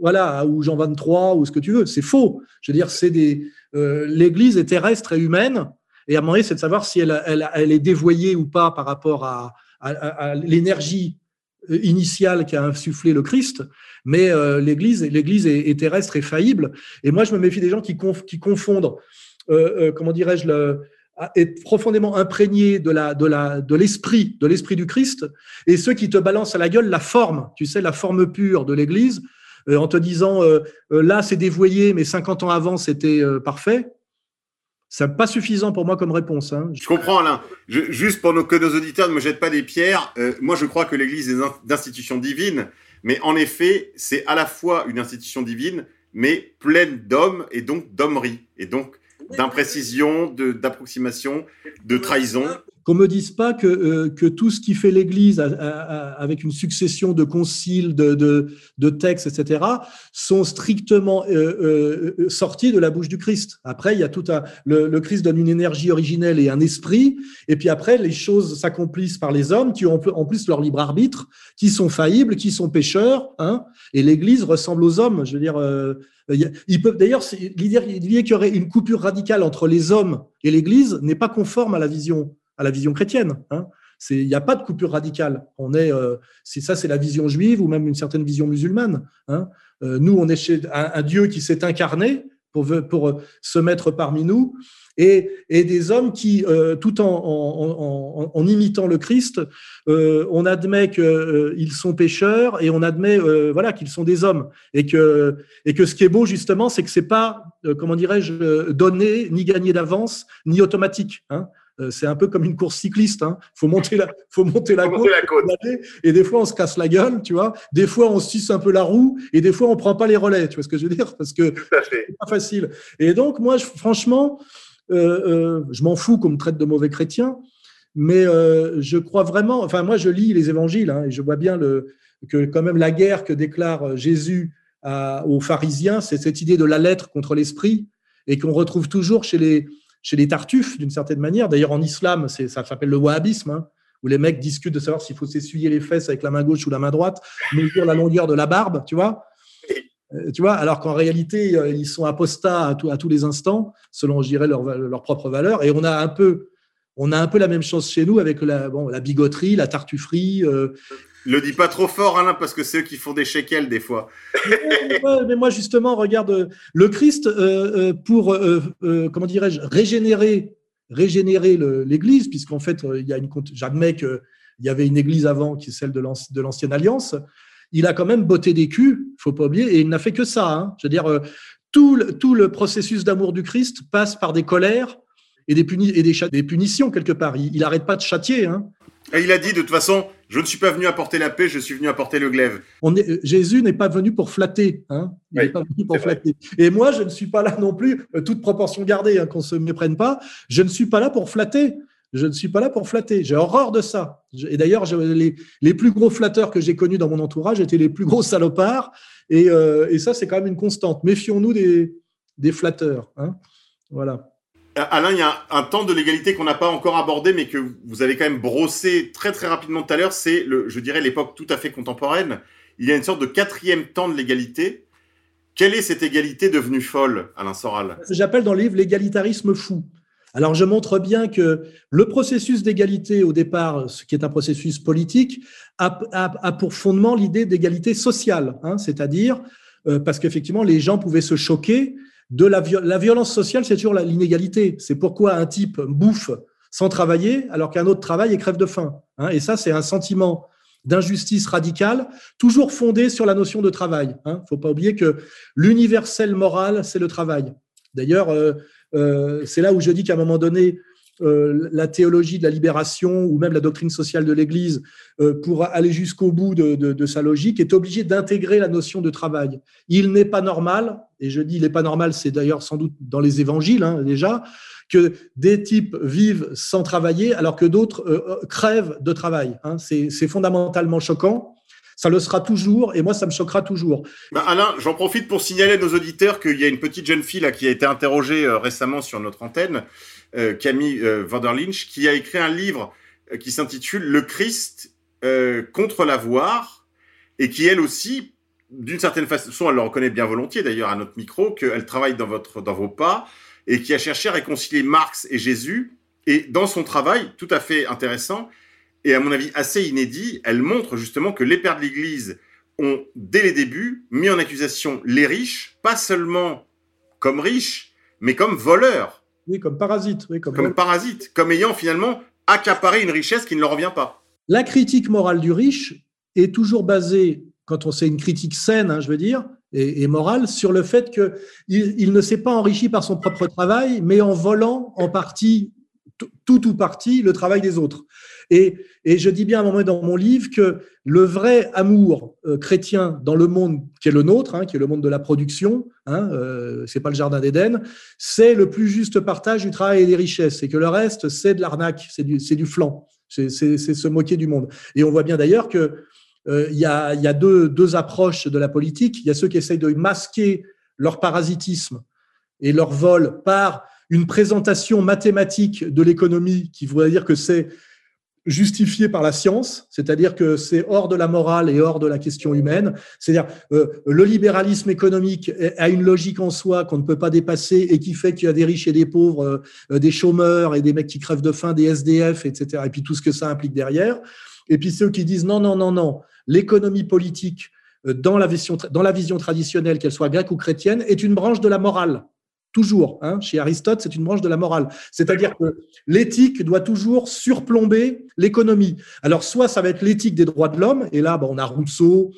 Speaker 2: voilà, ou Jean 23 ou ce que tu veux. C'est faux. Je veux dire, c'est des euh, l'Église est terrestre et humaine, et à un moment donné, c'est de savoir si elle, elle, elle, est dévoyée ou pas par rapport à, à, à l'énergie initiale qu'a insufflé le Christ, mais euh, l'Église, l'Église est, est, terrestre et faillible. Et moi, je me méfie des gens qui, conf, qui confondent, euh, euh, comment dirais-je, le, être profondément imprégné de de l'esprit, de l'esprit du Christ, et ceux qui te balancent à la gueule la forme, tu sais, la forme pure de l'Église, euh, en te disant là c'est dévoyé, mais 50 ans avant c'était parfait. C'est pas suffisant pour moi comme réponse. Hein.
Speaker 1: Je comprends, Alain. Je, juste pour nos, que nos auditeurs ne me jettent pas des pierres, euh, moi je crois que l'Église est d'institution divine, mais en effet, c'est à la fois une institution divine, mais pleine d'hommes et donc d'hommerie, et donc d'imprécision, d'approximation, de, de, trahison.
Speaker 2: Qu'on me dise pas que, euh, que tout ce qui fait l'Église avec une succession de conciles, de, de, textes, etc., sont strictement euh, euh, sortis de la bouche du Christ. Après, il y a tout le, Christ donne une énergie originelle et un esprit, et puis après, les choses s'accomplissent par les hommes qui ont en plus leur libre arbitre, qui sont faillibles, qui sont pécheurs, hein, et l'Église ressemble aux hommes. Je veux dire. d'ailleurs l'idée qu'il y aurait une coupure radicale entre les hommes et l'Église n'est pas conforme à la vision à la vision chrétienne. Hein. Il n'y a pas de coupure radicale. On est, euh, ça, c'est la vision juive ou même une certaine vision musulmane. Hein. nous, on est chez un, Dieu qui s'est incarné pour, pour se mettre parmi nous et, et des hommes qui, euh, tout en, imitant le Christ, euh, on admet qu'ils euh, sont pécheurs et on admet euh, voilà qu'ils sont des hommes et que et que ce qui est beau justement, c'est que c'est pas comment dirais-je donné ni gagné d'avance ni automatique. Hein. C'est un peu comme une course cycliste. Hein. Faut monter la, faut monter la, côte, la côte. Et des fois, on se casse la gueule, tu vois. Des fois, on tisse un peu la roue, et des fois, on prend pas les relais. Tu vois ce que je veux dire? Parce que c'est pas facile. Et donc, moi, je, franchement, euh, euh, je m'en fous qu'on me traite de mauvais chrétien, mais euh, je crois vraiment, enfin moi je lis les évangiles hein, et je vois bien le, que quand même la guerre que déclare Jésus aux pharisiens, c'est cette idée de la lettre contre l'esprit et qu'on retrouve toujours chez les, chez les tartuffes d'une certaine manière. D'ailleurs en islam, ça s'appelle le wahhabisme, hein, où les mecs discutent de savoir s'il faut s'essuyer les fesses avec la main gauche ou la main droite, mesurer la longueur de la barbe, tu vois. Euh, tu vois, alors qu'en réalité, euh, ils sont apostats à, tous les instants, selon, je dirais, leur, propre valeur. Et on a un peu, on a un peu la même chose chez nous avec la, la bigoterie, la tartufferie. Euh.
Speaker 1: Le dis pas trop fort, Alain, parce que c'est eux qui font des shekels des fois.
Speaker 2: mais, moi, justement, regarde, le Christ, pour, comment dirais-je, régénérer, régénérer l'Église, puisqu'en fait, il y a une, j'admets qu'il y avait une Église avant, qui est celle de l'Ancienne Alliance il a quand même botté des culs, faut pas oublier, et il n'a fait que ça. Hein. Je veux dire, euh, tout le, tout le processus d'amour du Christ passe par des colères et des, et des, punitions quelque part. Il n'arrête pas de châtier. Hein.
Speaker 1: Et il a dit de toute façon, je ne suis pas venu apporter la paix, je suis venu apporter le glaive.
Speaker 2: On est, Jésus n'est pas venu pour flatter. Hein. Il n'est pas venu pour flatter. Et moi, je ne suis pas là non plus, euh, toute proportion gardée, hein, qu'on se méprenne pas, je ne suis pas là pour flatter. Je ne suis pas là pour flatter. J'ai horreur de ça. Et d'ailleurs, les, les, plus gros flatteurs que j'ai connus dans mon entourage étaient les plus gros salopards. Et, euh, et ça, c'est quand même une constante. Méfions-nous des, des flatteurs. Hein voilà.
Speaker 1: Alain, il y a un, temps de l'égalité qu'on n'a pas encore abordé, mais que vous avez quand même brossé très très rapidement tout à l'heure. C'est, je dirais, l'époque tout à fait contemporaine. Il y a une sorte de quatrième temps de l'égalité. Quelle est cette égalité devenue folle, Alain Soral?
Speaker 2: J'appelle dans le livre l'égalitarisme fou. Alors je montre bien que le processus d'égalité au départ, ce qui est un processus politique, a, pour fondement l'idée d'égalité sociale, hein, c'est-à-dire euh, parce qu'effectivement les gens pouvaient se choquer de la, la violence sociale, c'est toujours l'inégalité. C'est pourquoi un type bouffe sans travailler alors qu'un autre travaille et crève de faim. Hein. et ça, c'est un sentiment d'injustice radicale, toujours fondé sur la notion de travail. Il hein. ne faut pas oublier que l'universel moral, c'est le travail. D'ailleurs, euh, euh, c'est là où je dis qu'à un moment donné, euh, la théologie de la libération ou même la doctrine sociale de l'Église, euh, pour aller jusqu'au bout de, sa logique, est obligée d'intégrer la notion de travail. Il n'est pas normal, et je dis il n'est pas normal, c'est d'ailleurs sans doute dans les évangiles hein, déjà, que des types vivent sans travailler alors que d'autres crèvent de travail. Hein. C'est fondamentalement choquant. Ça le sera toujours, et moi, ça me choquera toujours.
Speaker 1: Bah, Alain, j'en profite pour signaler à nos auditeurs qu'il y a une petite jeune fille là, qui a été interrogée euh, récemment sur notre antenne, euh, Camille euh, Vanderlinch, qui a écrit un livre qui s'intitule Le Christ contre l'avoir, et qui, elle aussi, d'une certaine façon, elle le reconnaît bien volontiers d'ailleurs à notre micro, qu'elle travaille dans, votre, dans vos pas, et qui a cherché à réconcilier Marx et Jésus. Et dans son travail, tout à fait intéressant, et à mon avis assez inédit, elle montre justement que les pères de l'Église ont, dès les débuts, mis en accusation les riches, pas seulement comme riches, mais comme voleurs.
Speaker 2: Oui, comme parasites. Oui,
Speaker 1: comme, comme parasites, comme ayant finalement accaparé une richesse qui ne leur revient pas.
Speaker 2: La critique morale du riche est toujours basée, quand on sait une critique saine, hein, je veux dire, et, morale, sur le fait qu'il il ne s'est pas enrichi par son propre travail, mais en volant en partie, tout ou partie, le travail des autres. Et, je dis bien à un moment dans mon livre que le vrai amour euh, chrétien dans le monde qui est le nôtre, hein, qui est le monde de la production, hein, euh, c'est pas le jardin d'Éden, c'est le plus juste partage du travail et des richesses, et que le reste c'est de l'arnaque, c'est du, du flanc, c'est se moquer du monde. Et on voit bien d'ailleurs que euh, il y a, y a deux, deux approches de la politique. Il y a ceux qui essayent de masquer leur parasitisme et leur vol par une présentation mathématique de l'économie qui voudrait dire que c'est justifié par la science, c'est-à-dire que c'est hors de la morale et hors de la question humaine. C'est-à-dire euh, le libéralisme économique a une logique en soi qu'on ne peut pas dépasser et qui fait qu'il y a des riches et des pauvres, euh, des chômeurs et des mecs qui crèvent de faim, des SDF, etc. Et puis tout ce que ça implique derrière. Et puis ceux qui disent non, non, non, non, l'économie politique euh, dans la vision, dans la vision traditionnelle, qu'elle soit grecque ou chrétienne, est une branche de la morale. Toujours. Hein. Chez Aristote, c'est une branche de la morale. C'est-à-dire que l'éthique doit toujours surplomber l'économie. Alors, soit ça va être l'éthique des droits de l'homme, et là, on a Rousseau,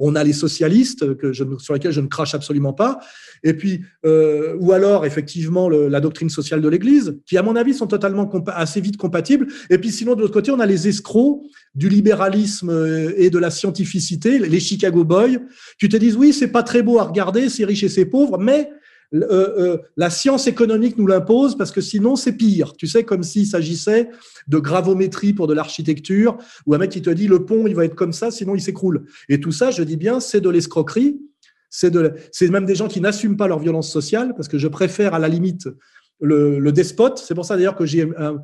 Speaker 2: on a les socialistes que je, sur lesquels je ne crache absolument pas, et puis euh, ou alors effectivement la doctrine sociale de l'Église, qui à mon avis sont totalement assez vite compatibles. Et puis sinon de l'autre côté, on a les escrocs du libéralisme euh, et de la scientificité, les Chicago Boys, qui te disent oui c'est pas très beau à regarder, c'est riche et c'est pauvre, mais euh, euh, la science économique nous l'impose parce que sinon c'est pire. Tu sais, comme s'il s'agissait de gravométrie pour de l'architecture, ou un mec qui te dit le pont il va être comme ça, sinon il s'écroule. Et tout ça, je dis bien, c'est de l'escroquerie. C'est de, c'est même des gens qui n'assument pas leur violence sociale parce que je préfère à la limite le, le despote. C'est pour ça d'ailleurs que j'ai un,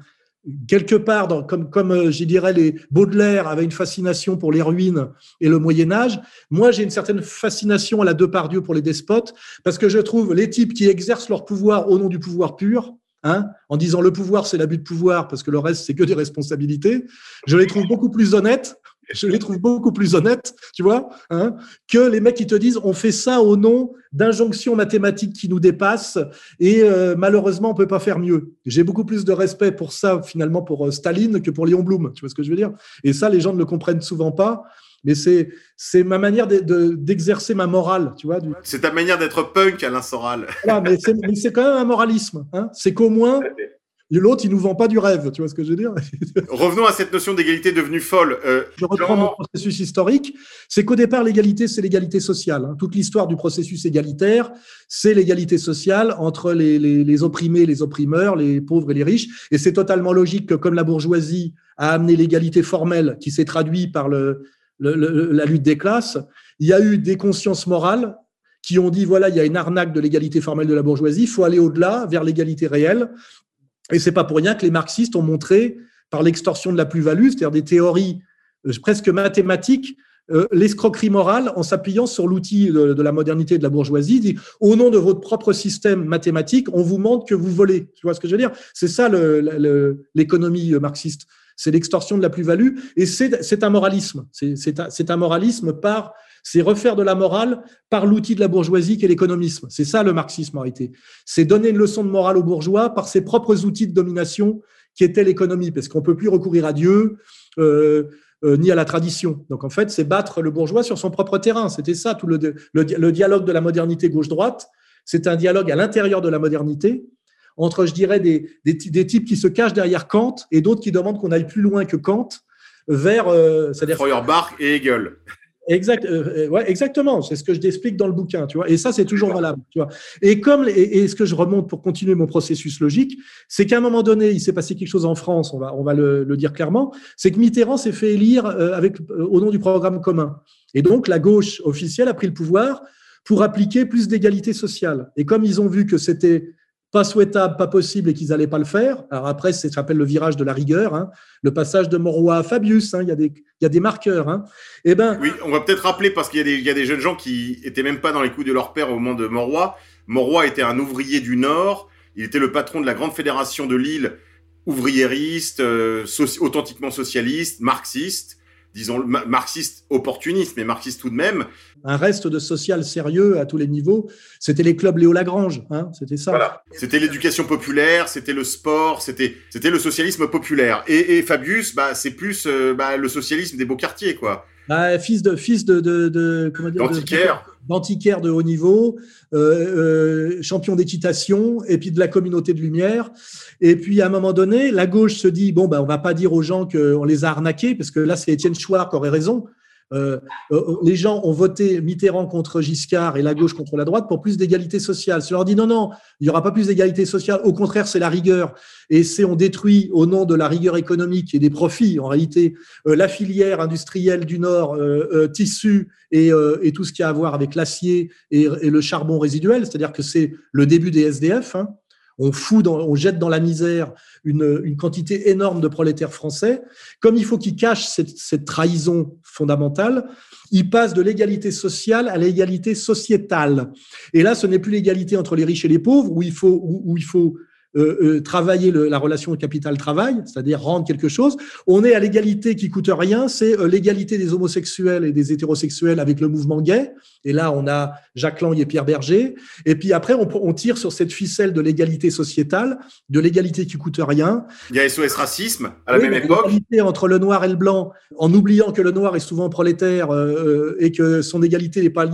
Speaker 2: quelque part, comme, comme euh, je dirais, les Baudelaire avait une fascination pour les ruines et le Moyen Âge, moi j'ai une certaine fascination à la Depardieu pour les despotes, parce que je trouve les types qui exercent leur pouvoir au nom du pouvoir pur, hein, en disant le pouvoir c'est l'abus de pouvoir, parce que le reste c'est que des responsabilités, je les trouve beaucoup plus honnêtes je les trouve beaucoup plus honnêtes, tu vois, hein, que les mecs qui te disent on fait ça au nom d'injonctions mathématiques qui nous dépassent et euh, malheureusement on peut pas faire mieux. J'ai beaucoup plus de respect pour ça finalement pour euh, Staline que pour Léon Blum, tu vois ce que je veux dire? Et ça les gens ne le comprennent souvent pas. Mais c'est c'est ma manière d'exercer ma morale, tu vois.
Speaker 1: C'est ta manière d'être punk, Alain Soral.
Speaker 2: Voilà, mais c'est quand même un moralisme. Hein. C'est qu'au moins, L'autre, il nous vend pas du rêve, tu vois ce que je veux dire?
Speaker 1: Revenons à cette notion d'égalité devenue folle.
Speaker 2: Euh, je reprends mon processus historique. C'est qu'au départ, l'égalité, c'est l'égalité sociale. Hein. Toute l'histoire du processus égalitaire, c'est l'égalité sociale entre les, les, les, opprimés, les opprimeurs, les pauvres et les riches. Et c'est totalement logique que, comme la bourgeoisie a amené l'égalité formelle, qui s'est traduite par le, le, la lutte des classes, il y a eu des consciences morales qui ont dit voilà, il y a une arnaque de l'égalité formelle de la bourgeoisie, il faut aller au-delà, vers l'égalité réelle. Et c'est pas pour rien que les marxistes ont montré, par l'extorsion de la plus-value, c'est-à-dire des théories euh, presque mathématiques, euh, l'escroquerie morale en s'appuyant sur l'outil de, la modernité de la bourgeoisie, dit au nom de votre propre système mathématique, on vous montre que vous volez. Tu vois ce que je veux dire? C'est ça l'économie euh, marxiste. C'est l'extorsion de la plus-value et c'est un moralisme. C'est un moralisme par c'est refaire de la morale par l'outil de la bourgeoisie qu'est l'économisme. C'est ça le marxisme en réalité. C'est donner une leçon de morale aux bourgeois par ses propres outils de domination qui étaient l'économie, parce qu'on peut plus recourir à Dieu euh, euh, ni à la tradition. Donc en fait, c'est battre le bourgeois sur son propre terrain. C'était ça tout le, dialogue de la modernité gauche-droite. C'est un dialogue à l'intérieur de la modernité entre, je dirais, des, types qui se cachent derrière Kant et d'autres qui demandent qu'on aille plus loin que Kant vers,
Speaker 1: euh, Feuerbach et Hegel.
Speaker 2: Exact, euh, euh, ouais, exactement. C'est ce que je t'explique dans le bouquin, tu vois. Et ça, c'est toujours valable, tu vois. Et comme, et, ce que je remonte pour continuer mon processus logique, c'est qu'à un moment donné, il s'est passé quelque chose en France, on va, on va le, le dire clairement, c'est que Mitterrand s'est fait élire euh, avec, au nom du programme commun. Et donc, la gauche officielle a pris le pouvoir pour appliquer plus d'égalité sociale. Et comme ils ont vu que c'était pas souhaitable, pas possible et qu'ils n'allaient pas le faire. Alors après, ça s'appelle le virage de la rigueur, hein. le passage de Monroy à Fabius, hein. il, y a des, marqueurs. Hein.
Speaker 1: Et eh ben, oui, on va peut-être rappeler, parce qu'il y, a des jeunes gens qui étaient même pas dans les coups de leur père au moment de Monroy. Monroy était un ouvrier du Nord, il était le patron de la grande fédération de Lille, ouvriériste, euh, authentiquement socialiste, marxiste disons, marxiste opportuniste, mais marxiste tout de même.
Speaker 2: Un reste de social sérieux à tous les niveaux, c'était les clubs Léo Lagrange, hein, c'était ça. Voilà.
Speaker 1: C'était l'éducation populaire, c'était le sport, c'était c'était le socialisme populaire. Et, et Fabius, bah, c'est plus euh, bah, le socialisme des beaux quartiers, quoi.
Speaker 2: Bah, fils de fils de, de, de comment dire d'antiquaire de haut niveau, euh, euh, champion d'équitation et puis de la communauté de lumière. Et puis à un moment donné, la gauche se dit bon ben on va pas dire aux gens qu'on les a arnaqués parce que là c'est Étienne Chouard qui aurait raison. Euh, euh, les gens ont voté Mitterrand contre Giscard et la gauche contre la droite pour plus d'égalité sociale. Si on leur dit non, non, il n'y aura pas plus d'égalité sociale, au contraire, c'est la rigueur. Et c'est on détruit au nom de la rigueur économique et des profits, en réalité, euh, la filière industrielle du Nord, tissu et, et, tout ce qui a à voir avec l'acier et, le charbon résiduel, c'est-à-dire que c'est le début des SDF. Hein on fout, dans, on jette dans la misère une, une, quantité énorme de prolétaires français. Comme il faut qu'ils cachent cette, cette, trahison fondamentale, ils passent de l'égalité sociale à l'égalité sociétale. Et là, ce n'est plus l'égalité entre les riches et les pauvres, où il faut, où, il faut euh, euh, travailler le, la relation capital-travail, c'est-à-dire rendre quelque chose. On est à l'égalité qui coûte rien, c'est euh, l'égalité des homosexuels et des hétérosexuels avec le mouvement gay. Et là, on a Jacques Lang et Pierre Berger. Et puis après, on, on tire sur cette ficelle de l'égalité sociétale, de l'égalité qui coûte rien.
Speaker 1: Il y a SOS Racisme à la même époque.
Speaker 2: L'égalité entre le noir et le blanc, en oubliant que le noir est souvent prolétaire euh, et que son égalité n'est pas,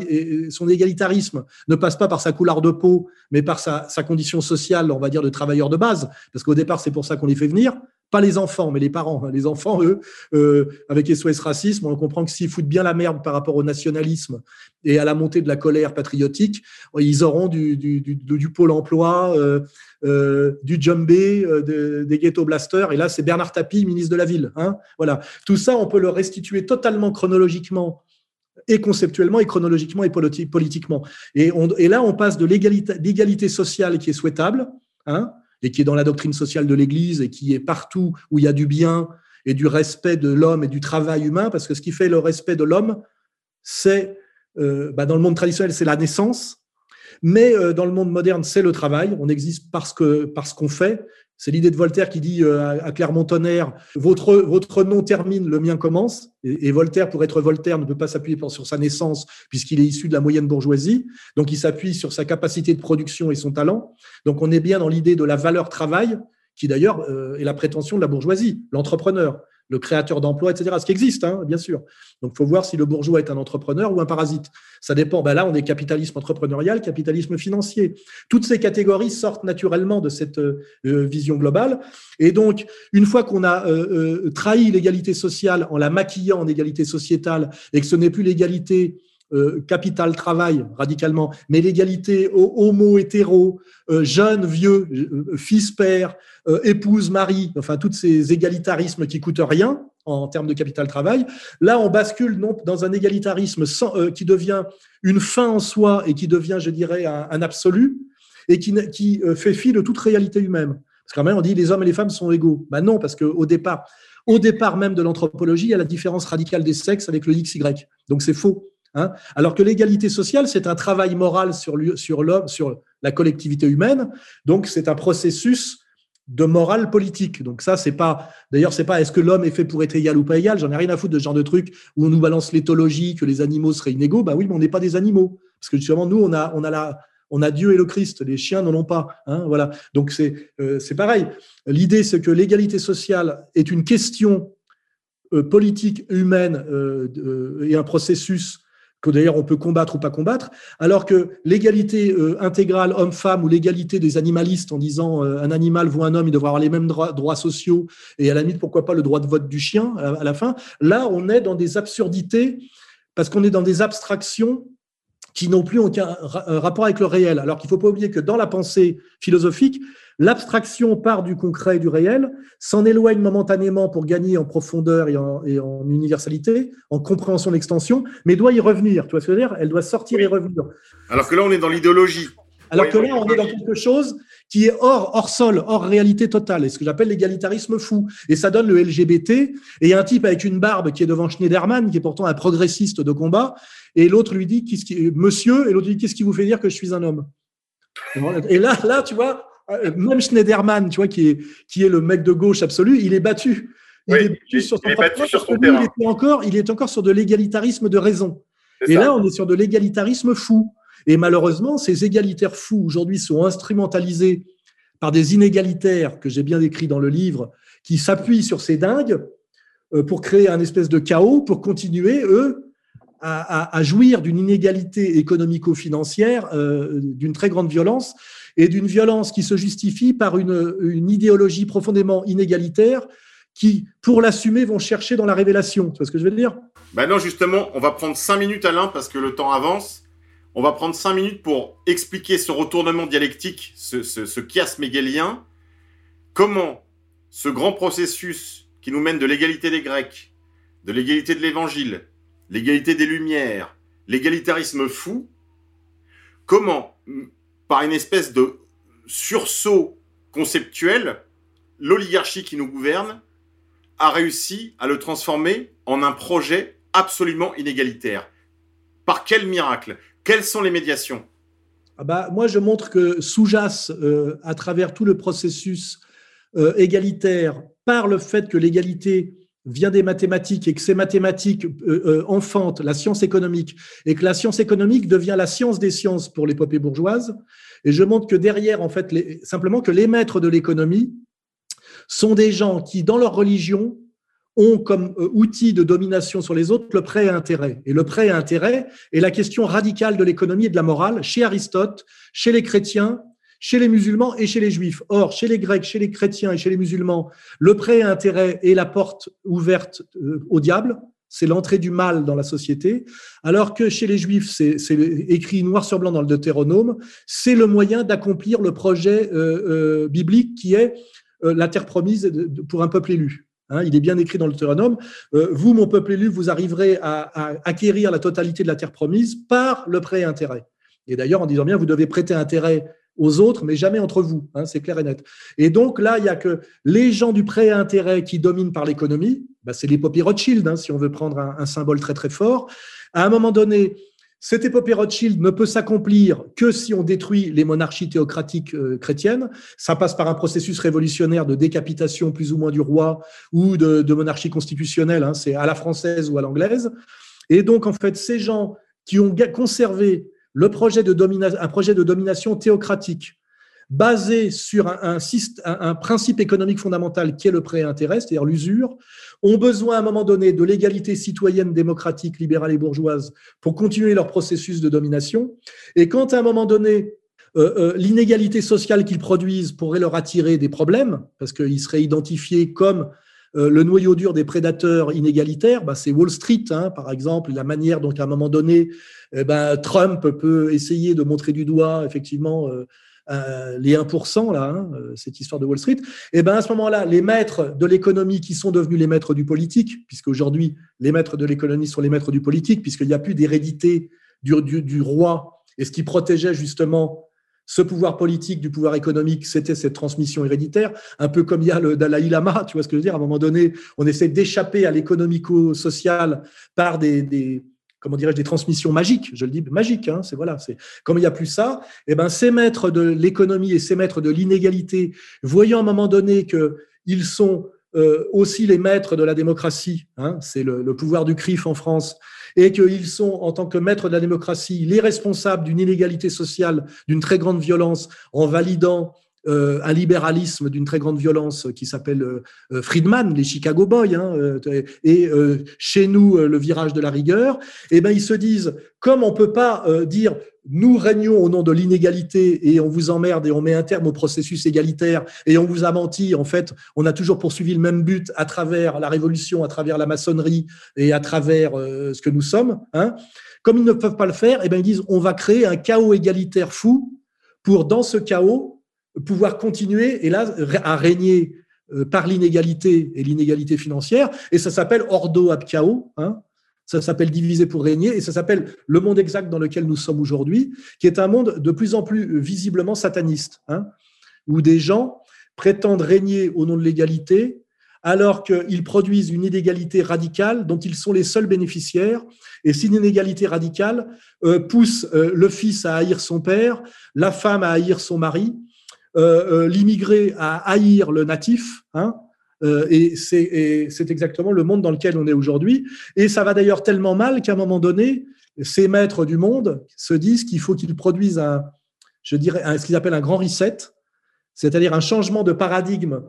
Speaker 2: son égalitarisme ne passe pas par sa couleur de peau, mais par sa, sa condition sociale, on va dire, de travail de base, parce qu'au départ, c'est pour ça qu'on les fait venir. Pas les enfants, mais les parents. Les enfants, eux, euh, avec SOS Racisme, on comprend que s'ils foutent bien la merde par rapport au nationalisme et à la montée de la colère patriotique, ils auront du, du, pôle emploi, euh, euh, du jumbé, des ghetto blasters. Et là, c'est Bernard Tapie, ministre de la Ville. Hein voilà. Tout ça, on peut le restituer totalement chronologiquement et conceptuellement et chronologiquement et politiquement. Et, on, et là, on passe de l'égalité sociale qui est souhaitable, hein, et qui est dans la doctrine sociale de l'Église et qui est partout où il y a du bien et du respect de l'homme et du travail humain, parce que ce qui fait le respect de l'homme, c'est, euh, bah dans le monde traditionnel, c'est la naissance, mais euh, dans le monde moderne, c'est le travail. On existe parce que parce qu'on fait. C'est l'idée de Voltaire qui dit euh, à Clermont-Tonnerre votre, votre nom termine, le mien commence. Et, et Voltaire, pour être Voltaire, ne peut pas s'appuyer sur sa naissance, puisqu'il est issu de la moyenne bourgeoisie. Donc, il s'appuie sur sa capacité de production et son talent. Donc, on est bien dans l'idée de la valeur travail, qui d'ailleurs euh, est la prétention de la bourgeoisie, l'entrepreneur le créateur d'emplois, etc. Ce qui existe, hein, bien sûr. Donc, il faut voir si le bourgeois est un entrepreneur ou un parasite. Ça dépend. Ben là, on est capitalisme entrepreneurial, capitalisme financier. Toutes ces catégories sortent naturellement de cette euh, vision globale. Et donc, une fois qu'on a euh, euh, trahi l'égalité sociale en la maquillant en égalité sociétale et que ce n'est plus l'égalité euh, capital travail radicalement, mais l'égalité homo hétéro, euh, jeune vieux, euh, fils père, euh, épouse mari, enfin tous ces égalitarismes qui coûtent rien en termes de capital travail. Là, on bascule non, dans un égalitarisme qui devient une fin en soi et qui devient, je dirais, un, un absolu et qui, qui fait fi de toute réalité humaine. Parce qu'en même, on dit les hommes et les femmes sont égaux. Ben non, parce qu'au départ, au départ même de l'anthropologie, il y a la différence radicale des sexes avec le XY. Donc c'est faux. Hein Alors que l'égalité sociale, c'est un travail moral sur, l'homme, sur la collectivité humaine. Donc, c'est un processus de morale politique. Donc ça, c'est pas. D'ailleurs, c'est pas est-ce que l'homme est fait pour être égal ou pas égal. J'en ai rien à foutre de ce genre de truc où on nous balance l'éthologie que les animaux seraient inégaux. Bah oui, mais on n'est pas des animaux parce que justement nous, on a on a la on a Dieu et le Christ. Les chiens n'en ont pas. Hein, voilà. Donc c'est euh, c'est pareil. L'idée, c'est que l'égalité sociale est une question euh, politique humaine euh, et un processus que d'ailleurs on peut combattre ou pas combattre, alors que l'égalité euh, intégrale homme-femme ou l'égalité des animalistes en disant euh, un animal voit un homme, il devrait avoir les mêmes droits, sociaux et à la limite pourquoi pas le droit de vote du chien à, à la fin, là on est dans des absurdités parce qu'on est dans des abstractions qui n'ont plus aucun rapport avec le réel. Alors qu'il ne faut pas oublier que dans la pensée philosophique, l'abstraction part du concret et du réel, s'en éloigne momentanément pour gagner en profondeur et en, et en universalité, en compréhension d'extension, mais doit y revenir. Tu vois ce que je veux dire? Elle doit sortir oui. et revenir.
Speaker 1: Alors que là, on est dans l'idéologie.
Speaker 2: Alors que là, on est dans quelque chose qui est hors, hors sol, hors réalité totale, et ce que j'appelle l'égalitarisme fou. Et ça donne le LGBT. Et il y a un type avec une barbe qui est devant Schneiderman, qui est pourtant un progressiste de combat, et l'autre lui dit, qu'est-ce qui, monsieur, et l'autre lui dit, qu'est-ce qui vous fait dire que je suis un homme? Et là, là, tu vois, même Schneiderman, tu vois, qui est, qui est le mec de gauche absolu, il est battu.
Speaker 1: Il oui, est battu sur son, il est battu sur son
Speaker 2: terrain. Il est, encore, il est encore sur de l'égalitarisme de raison. Et ça. là, on est sur de l'égalitarisme fou. Et malheureusement, ces égalitaires fous aujourd'hui sont instrumentalisés par des inégalitaires que j'ai bien décrits dans le livre, qui s'appuient sur ces dingues euh, pour créer un espèce de chaos, pour continuer, eux, à, à, à jouir d'une inégalité économico-financière euh, d'une très grande violence et d'une violence qui se justifie par une, idéologie profondément inégalitaire qui, pour l'assumer, vont chercher dans la révélation. Tu vois ce que je veux dire?
Speaker 1: Ben non, justement, on va prendre cinq minutes, Alain, parce que le temps avance. On va prendre cinq minutes pour expliquer ce retournement dialectique, ce, ce, ce chiasme hegelien. Comment ce grand processus qui nous mène de l'égalité des Grecs, de l'égalité de l'Évangile, l'égalité des Lumières, l'égalitarisme fou, comment, par une espèce de sursaut conceptuel, l'oligarchie qui nous gouverne a réussi à le transformer en un projet absolument inégalitaire. Par quel miracle? Quelles sont les médiations?
Speaker 2: Ah bah, Moi, je montre que sous-jace euh, à travers tout le processus euh, égalitaire par le fait que l'égalité vient des mathématiques et que ces mathématiques euh, enfantent la science économique et que la science économique devient la science des sciences pour l'épopée bourgeoise. Et je montre que derrière, en fait, simplement que les maîtres de l'économie sont des gens qui, dans leur religion, ont comme euh, outil de domination sur les autres le prêt à intérêt. Et le prêt à intérêt est la question radicale de l'économie et de la morale chez Aristote, chez les chrétiens, chez les musulmans et chez les juifs. Or, chez les grecs, chez les chrétiens et chez les musulmans, le prêt à intérêt est la porte ouverte euh, au diable, c'est l'entrée du mal dans la société, alors que chez les juifs, c'est écrit noir sur blanc dans le Deutéronome, c'est le moyen d'accomplir le projet euh, biblique qui est la terre promise pour un peuple élu. Hein, il est bien écrit dans le Deutéronome. Euh, vous, mon peuple élu, vous arriverez à, acquérir la totalité de la terre promise par le prêt intérêt. Et d'ailleurs, en disant bien, vous devez prêter intérêt aux autres, mais jamais entre vous. Hein, c'est clair et net. Et donc là, il y a que les gens du prêt intérêt qui dominent par l'économie. Bah, c'est l'épopée Rothschild, hein, si on veut prendre un, symbole très très fort. À un moment donné, cette épopée Rothschild ne peut s'accomplir que si on détruit les monarchies théocratiques euh, chrétiennes. Ça passe par un processus révolutionnaire de décapitation plus ou moins du roi ou de, monarchie constitutionnelle. Hein, c'est à la française ou à l'anglaise. Et donc, en fait, ces gens qui ont conservé un projet de domination théocratique basé sur un, principe économique fondamental qui est le prêt intérêt, c'est-à-dire l'usure, ont besoin à un moment donné de l'égalité citoyenne, démocratique, libérale et bourgeoise pour continuer leur processus de domination. Et quand à un moment donné, euh, euh, l'inégalité sociale qu'ils produisent pourrait leur attirer des problèmes, parce qu'ils seraient identifiés comme euh, le noyau dur des prédateurs inégalitaires, bah, c'est Wall Street, hein, par exemple, la manière dont à un moment donné, eh ben, Trump peut essayer de montrer du doigt effectivement les 1%, là, hein, euh, cette histoire de Wall Street, et eh ben à ce moment-là, les maîtres de l'économie qui sont devenus les maîtres du politique, puisque aujourd'hui les maîtres de l'économie sont les maîtres du politique, puisqu'il n'y a plus d'hérédité du, roi, et ce qui protégeait justement ce pouvoir politique du pouvoir économique, c'était cette transmission héréditaire, un peu comme il y a le Dalai Lama, tu vois ce que je veux dire À un moment donné, on essaie d'échapper à l'économico-social par des, comment dirais-je, des transmissions magiques. Je le dis magique, hein, c'est voilà, c'est comme il n'y a plus ça, et eh ben ces maîtres de l'économie et ces maîtres de l'inégalité, voyant à un moment donné que ils sont euh, aussi les maîtres de la démocratie, hein, c'est le, le, pouvoir du CRIF en France, et qu'ils sont en tant que maîtres de la démocratie les responsables d'une inégalité sociale, d'une très grande violence, en validant euh, un libéralisme d'une très grande violence qui s'appelle euh, euh, Friedman, les Chicago Boys, hein, et chez nous le virage de la rigueur, eh ben ils se disent comme on peut pas dire nous régnons au nom de l'inégalité et on vous emmerde et on met un terme au processus égalitaire et on vous a menti. En fait, on a toujours poursuivi le même but à travers la révolution, à travers la maçonnerie et à travers ce que nous sommes. Hein. Comme ils ne peuvent pas le faire, et eh ben ils disent on va créer un chaos égalitaire fou pour dans ce chaos pouvoir continuer et là à régner euh, par l'inégalité et l'inégalité financière. Et ça s'appelle ordo ab chao. Hein. ça s'appelle diviser pour régner et ça s'appelle le monde exact dans lequel nous sommes aujourd'hui, qui est un monde de plus en plus visiblement sataniste, hein, où des gens prétendent régner au nom de l'égalité alors qu'ils produisent une inégalité radicale dont ils sont les seuls bénéficiaires. Et si inégalité radicale euh, pousse euh, le fils à haïr son père, la femme à haïr son mari, euh, euh, l'immigré à haïr le natif. Hein, euh, et c'est exactement le monde dans lequel on est aujourd'hui. Et ça va d'ailleurs tellement mal qu'à un moment donné, ces maîtres du monde se disent qu'il faut qu'ils produisent un, je dirais, ce qu'ils appellent un grand reset, c'est-à-dire un changement de paradigme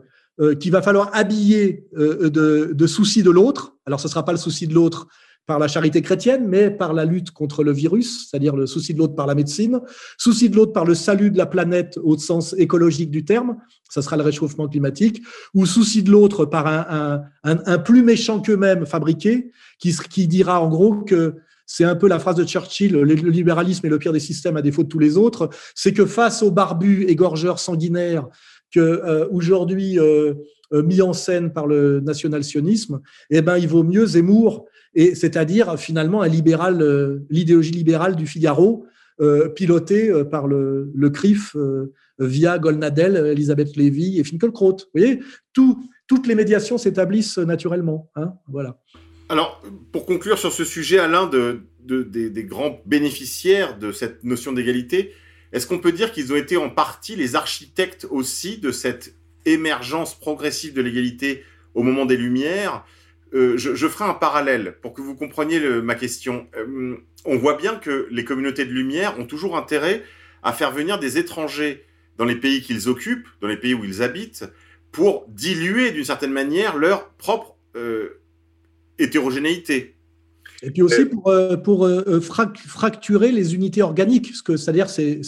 Speaker 2: qu'il va falloir habiller de, de soucis de l'autre. Alors, ce ne sera pas le souci de l'autre par la charité chrétienne, mais par la lutte contre le virus, c'est-à-dire le souci de l'autre par la médecine, souci de l'autre par le salut de la planète au sens écologique du terme, ça sera le réchauffement climatique, ou souci de l'autre par un, un, un, plus méchant qu'eux-mêmes fabriqué, qui, qui dira en gros que c'est un peu la phrase de Churchill, le libéralisme est le pire des systèmes à défaut de tous les autres, c'est que face aux barbus égorgeurs sanguinaires que euh, aujourd'hui euh, euh, mis en scène par le national-sionisme, eh ben il vaut mieux Zemmour et c'est-à-dire finalement un libéral, euh, l'idéologie libérale du Figaro, euh, pilotée euh, par le, CRIF via Golnadel, Elisabeth Lévy et Finkelkraut. Vous voyez, tout, toutes les médiations s'établissent naturellement. Hein, voilà.
Speaker 1: Alors, pour conclure sur ce sujet, Alain, de, de des, des, grands bénéficiaires de cette notion d'égalité, est-ce qu'on peut dire qu'ils ont été en partie les architectes aussi de cette émergence progressive de l'égalité au moment des Lumières? Euh, je, ferai un parallèle pour que vous compreniez ma question. Euh, on voit bien que les communautés de Lumière ont toujours intérêt à faire venir des étrangers dans les pays qu'ils occupent, dans les pays où ils habitent, pour diluer d'une certaine manière leur propre euh, hétérogénéité.
Speaker 2: Et puis aussi pour, fracturer les unités organiques, ce que c'est-à-dire ces,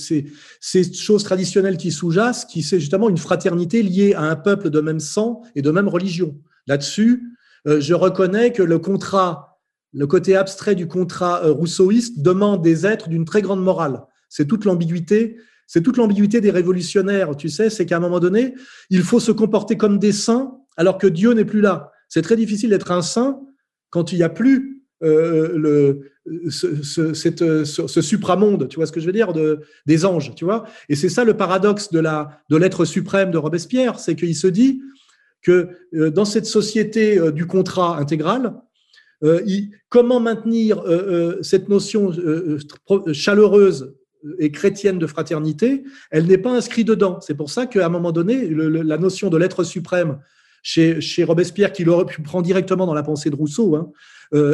Speaker 2: ces, choses traditionnelles qui sous-jacent, qui c'est justement une fraternité liée à un peuple de même sang et de même religion. Là-dessus, je reconnais que le contrat, le côté abstrait du contrat euh, rousseauiste demande des êtres d'une très grande morale. C'est toute l'ambiguïté. C'est toute l'ambiguïté des révolutionnaires, tu sais, c'est qu'à un moment donné, il faut se comporter comme des saints alors que Dieu n'est plus là. C'est très difficile d'être un saint quand il n'y a plus euh, ce, supramonde, tu vois ce que je veux dire, de, des anges, tu vois. Et c'est ça le paradoxe de de l'être suprême de Robespierre, c'est qu'il se dit, que euh, dans cette société euh, du contrat intégral, euh, comment maintenir cette notion chaleureuse et chrétienne de fraternité, elle n'est pas inscrite dedans. C'est pour ça qu'à un moment donné, la notion de l'être suprême chez, Robespierre, qui l'aurait pu prendre directement dans la pensée de Rousseau, hein,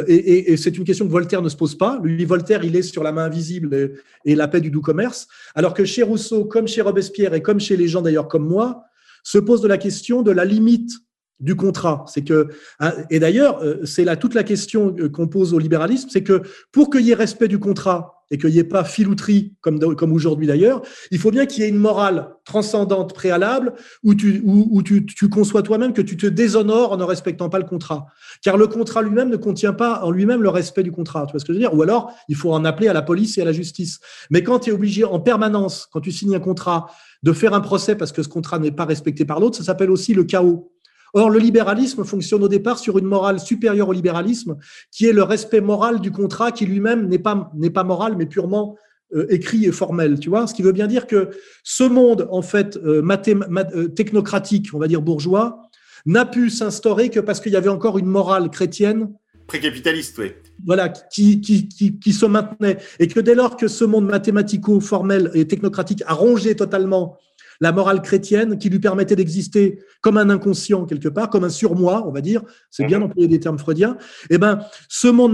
Speaker 2: et, c'est une question que Voltaire ne se pose pas. Lui, Voltaire, il est sur la main invisible et, la paix du doux commerce, alors que chez Rousseau, comme chez Robespierre et comme chez les gens d'ailleurs comme moi, se pose de la question de la limite du contrat. C'est que, hein, et d'ailleurs, euh, c'est là toute la question euh, qu'on pose au libéralisme, c'est que pour qu'il y ait respect du contrat et qu'il n'y ait pas filouterie comme, comme aujourd'hui d'ailleurs, il faut bien qu'il y ait une morale transcendante préalable où tu, où, tu, tu conçois toi-même que tu te déshonores en ne respectant pas le contrat. Car le contrat lui-même ne contient pas en lui-même le respect du contrat. Tu vois ce que je veux dire? Ou alors, il faut en appeler à la police et à la justice. Mais quand tu es obligé en permanence, quand tu signes un contrat, de faire un procès parce que ce contrat n'est pas respecté par l'autre, ça s'appelle aussi le chaos. Or, le libéralisme fonctionne au départ sur une morale supérieure au libéralisme, qui est le respect moral du contrat, qui lui-même n'est pas, n'est pas moral, mais purement euh, écrit et formel. Tu vois, ce qui veut bien dire que ce monde, en fait, euh, euh, technocratique, on va dire bourgeois, n'a pu s'instaurer que parce qu'il y avait encore une morale chrétienne.
Speaker 1: Précapitaliste, oui.
Speaker 2: Voilà, qui, qui, qui, qui, se maintenait. Et que dès lors que ce monde mathématico-formel et technocratique a rongé totalement la morale chrétienne qui lui permettait d'exister comme un inconscient quelque part, comme un surmoi, on va dire, c'est bien mhm. d'employer des termes freudiens, eh ben, ce monde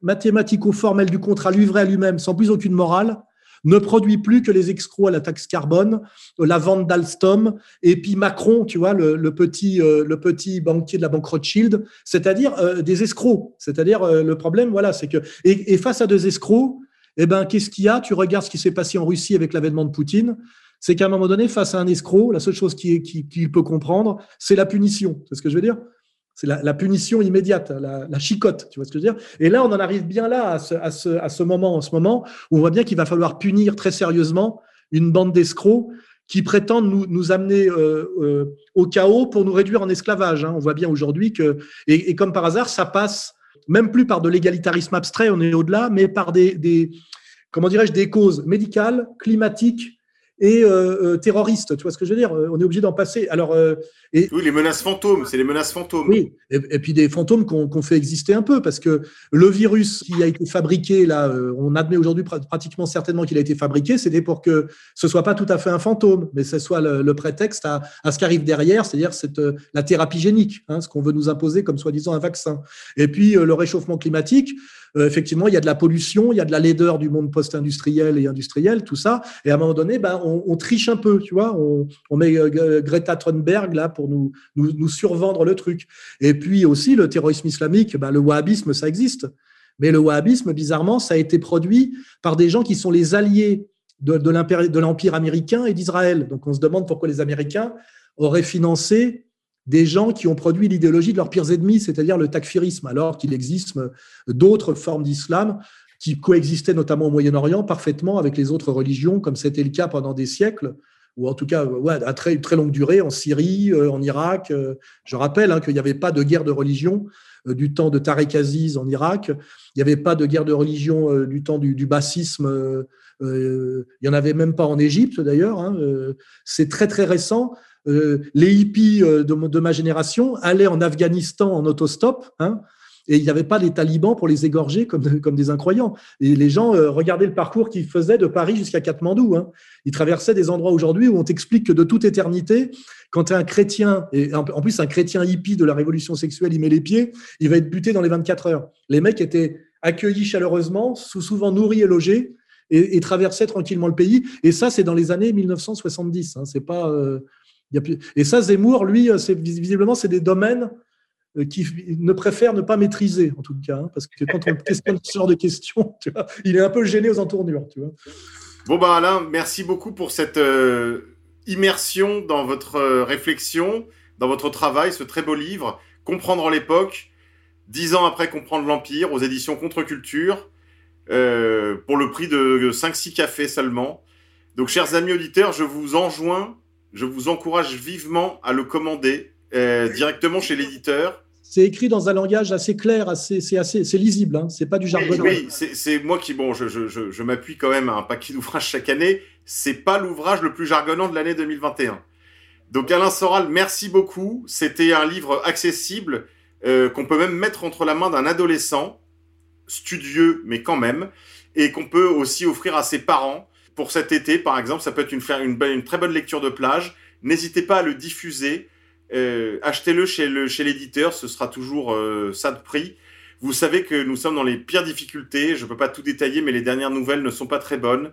Speaker 2: mathématico-formel du contrat livré à lui-même, sans plus aucune morale, ne produit plus que les escrocs à la taxe carbone, la vente d'Alstom, et puis Macron, tu vois, le, petit, euh, le petit banquier de la banque Rothschild, c'est-à-dire euh, des escrocs. C'est-à-dire, euh, le problème, voilà, c'est que. Et, face à deux escrocs, eh ben, qu'est-ce qu'il y a? Tu regardes ce qui s'est passé en Russie avec l'avènement de Poutine c'est qu'à un moment donné, face à un escroc, la seule chose qu'il qui, peut comprendre, c'est la punition. C'est ce que je veux dire? C'est la, punition immédiate, la, chicotte. Tu vois ce que je veux dire Et là, on en arrive bien là, à ce, moment, en ce moment, où on voit bien qu'il va falloir punir très sérieusement une bande d'escrocs qui prétendent nous, amener euh, euh, au chaos pour nous réduire en esclavage. Hein. On voit bien aujourd'hui que, et, comme par hasard, ça passe même plus par de l'égalitarisme abstrait, on est au-delà, mais par des comment dirais-je, des causes médicales, climatiques, et euh, euh, terroristes. Tu vois ce que je veux dire On est obligé d'en passer. Alors, euh,
Speaker 1: et, oui, les menaces fantômes, c'est les menaces fantômes.
Speaker 2: Oui, et, puis des fantômes qu'on fait exister un peu, parce que le virus qui a été fabriqué, là, on admet aujourd'hui pratiquement certainement qu'il a été fabriqué, c'était pour que ce soit pas tout à fait un fantôme, mais ce soit le, prétexte à, ce qui arrive derrière, c'est-à-dire la thérapie génique, hein, ce qu'on veut nous imposer comme soi-disant un vaccin. Et puis le réchauffement climatique, euh, effectivement, il y a de la pollution, il y a de la laideur du monde post-industriel et industriel, tout ça. Et à un moment donné, ben, on, triche un peu, tu vois. On, met euh, Greta Thunberg là pour nous, nous, survendre le truc. Et puis aussi, le terrorisme islamique, ben, le wahhabisme, ça existe. Mais le wahhabisme, bizarrement, ça a été produit par des gens qui sont les alliés de, de l'Empire américain et d'Israël. Donc on se demande pourquoi les Américains auraient financé des gens qui ont produit l'idéologie de leurs pires ennemis, c'est-à-dire le takfirisme, alors qu'il existe d'autres formes d'islam qui coexistaient notamment au Moyen-Orient parfaitement avec les autres religions, comme c'était le cas pendant des siècles, ou en tout cas à très, très longue durée en Syrie, euh, en Irak. Euh, je rappelle hein, qu'il n'y avait pas de guerre de religion euh, du temps de Tariq Aziz en Irak, il n'y avait pas de guerre de religion du temps du, du bassisme, il n'y en avait même pas en Égypte d'ailleurs. Hein, c'est très très récent. Euh, les hippies euh, de, ma génération allaient en Afghanistan en autostop. Hein, et il n'y avait pas les talibans pour les égorger comme, des incroyants. Et les gens euh, regardaient le parcours qu'ils faisaient de Paris jusqu'à Katmandou. Hein. Ils traversaient des endroits aujourd'hui où on t'explique que de toute éternité, quand un chrétien, et en plus un chrétien hippie de la révolution sexuelle, il met les pieds, il va être buté dans les 24 heures. Les mecs étaient accueillis chaleureusement, souvent nourris et logés, et, traversaient tranquillement le pays. Et ça, c'est dans les années 1970. Hein. C'est pas, Et ça, Zemmour, lui, euh, c'est, visiblement, c'est des domaines euh, qui ne préfère ne pas maîtriser, en tout cas, hein, parce que quand on questionne ce genre de questions, il est un peu gêné aux entournures.
Speaker 1: Bon, ben Alain, merci beaucoup pour cette euh, immersion dans votre réflexion, dans votre travail, ce très beau livre, Comprendre l'époque, dix ans après Comprendre l'Empire, aux éditions Contre-Culture, pour le prix de 5-6 cafés seulement. Donc, chers amis auditeurs, je vous enjoins, je vous encourage vivement à le commander directement chez l'éditeur
Speaker 2: c'est écrit dans un langage assez clair, assez, c'est assez, c'est lisible. Hein, c'est pas du jargon.
Speaker 1: Oui, c'est moi qui bon, je, je, je, m'appuie quand même à un paquet d'ouvrages chaque année. C'est pas l'ouvrage le plus jargonnant de l'année 2021. Donc Alain Soral, merci beaucoup. C'était un livre accessible euh, qu'on peut même mettre entre la main d'un adolescent, studieux mais quand même, et qu'on peut aussi offrir à ses parents pour cet été, par exemple. Ça peut être une, une, très bonne lecture de plage. N'hésitez pas à le diffuser. Euh, achetez-le chez l'éditeur, ce sera toujours euh, ça de prix. Vous savez que nous sommes dans les pires difficultés. Je ne peux pas tout détailler, mais les dernières nouvelles ne sont pas très bonnes.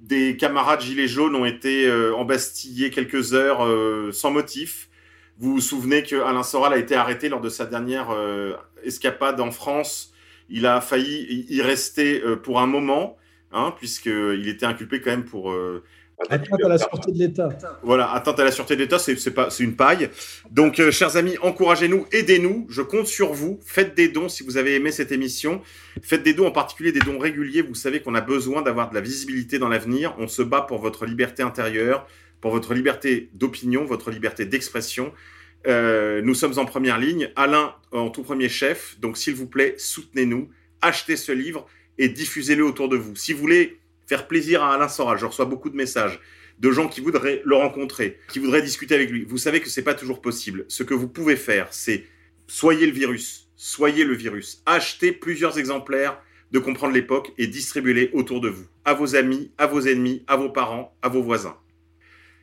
Speaker 1: Des camarades gilets jaunes ont été euh, embastillés quelques heures sans motif. Vous vous souvenez que Alain Soral a été arrêté lors de sa dernière escapade en France. Il a failli y rester pour un moment, hein, puisqu'il était inculpé quand même pour
Speaker 2: Atteinte à la sûreté de l'État.
Speaker 1: Voilà, atteinte à la sûreté de l'État, c'est pas, c'est une paille. Donc, euh, chers amis, encouragez-nous, aidez-nous. Je compte sur vous. Faites des dons si vous avez aimé cette émission. Faites des dons, en particulier des dons réguliers. Vous savez qu'on a besoin d'avoir de la visibilité dans l'avenir. On se bat pour votre liberté intérieure, pour votre liberté d'opinion, votre liberté d'expression. Euh, nous sommes en première ligne. Alain en tout premier chef. Donc, s'il vous plaît, soutenez-nous. Achetez ce livre et diffusez-le autour de vous. Si vous voulez faire plaisir à Alain Soral. Je reçois beaucoup de messages de gens qui voudraient le rencontrer, qui voudraient discuter avec lui. Vous savez que c'est pas toujours possible. Ce que vous pouvez faire, c'est soyez le virus, soyez le virus. Achetez plusieurs exemplaires de comprendre l'époque et distribuez-les autour de vous, à vos amis, à vos ennemis, à vos parents, à vos voisins.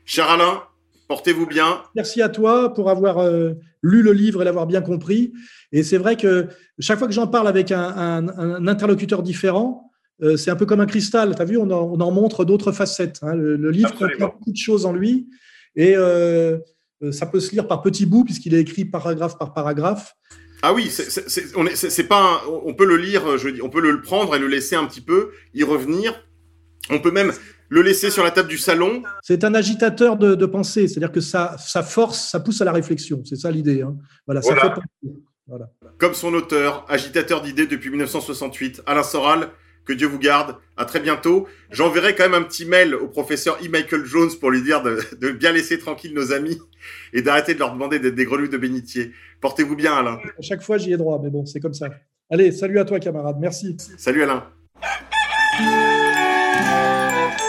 Speaker 1: Cher Alain, portez-vous bien.
Speaker 2: Merci à toi pour avoir euh, lu le livre et l'avoir bien compris. Et c'est vrai que chaque fois que j'en parle avec un interlocuteur différent, euh, c'est un peu comme un cristal. Tu as vu, on en, montre d'autres facettes. Hein. Le, livre contient beaucoup de choses en lui et euh, ça peut se lire par petits bouts puisqu'il est écrit paragraphe par paragraphe.
Speaker 1: Ah oui, c'est pas on peut le lire, je dis, on peut le prendre et le laisser un petit peu, y revenir. On peut même le laisser sur la table du salon.
Speaker 2: C'est un agitateur de, pensée, c'est-à-dire que ça, ça force, ça pousse à la réflexion. C'est ça l'idée. Hein. Voilà, Ça fait
Speaker 1: voilà. Comme son auteur, agitateur d'idées depuis 1968, Alain Soral, que Dieu vous garde. À très bientôt. J'enverrai quand même un petit mail au professeur E. Michael Jones pour lui dire de, bien laisser tranquille nos amis et d'arrêter de leur demander d'être des grenouilles de bénitier. Portez-vous bien, Alain.
Speaker 2: À chaque fois, j'y ai droit, mais bon, c'est comme ça. Allez, salut à toi, camarade. Merci.
Speaker 1: Salut, Alain.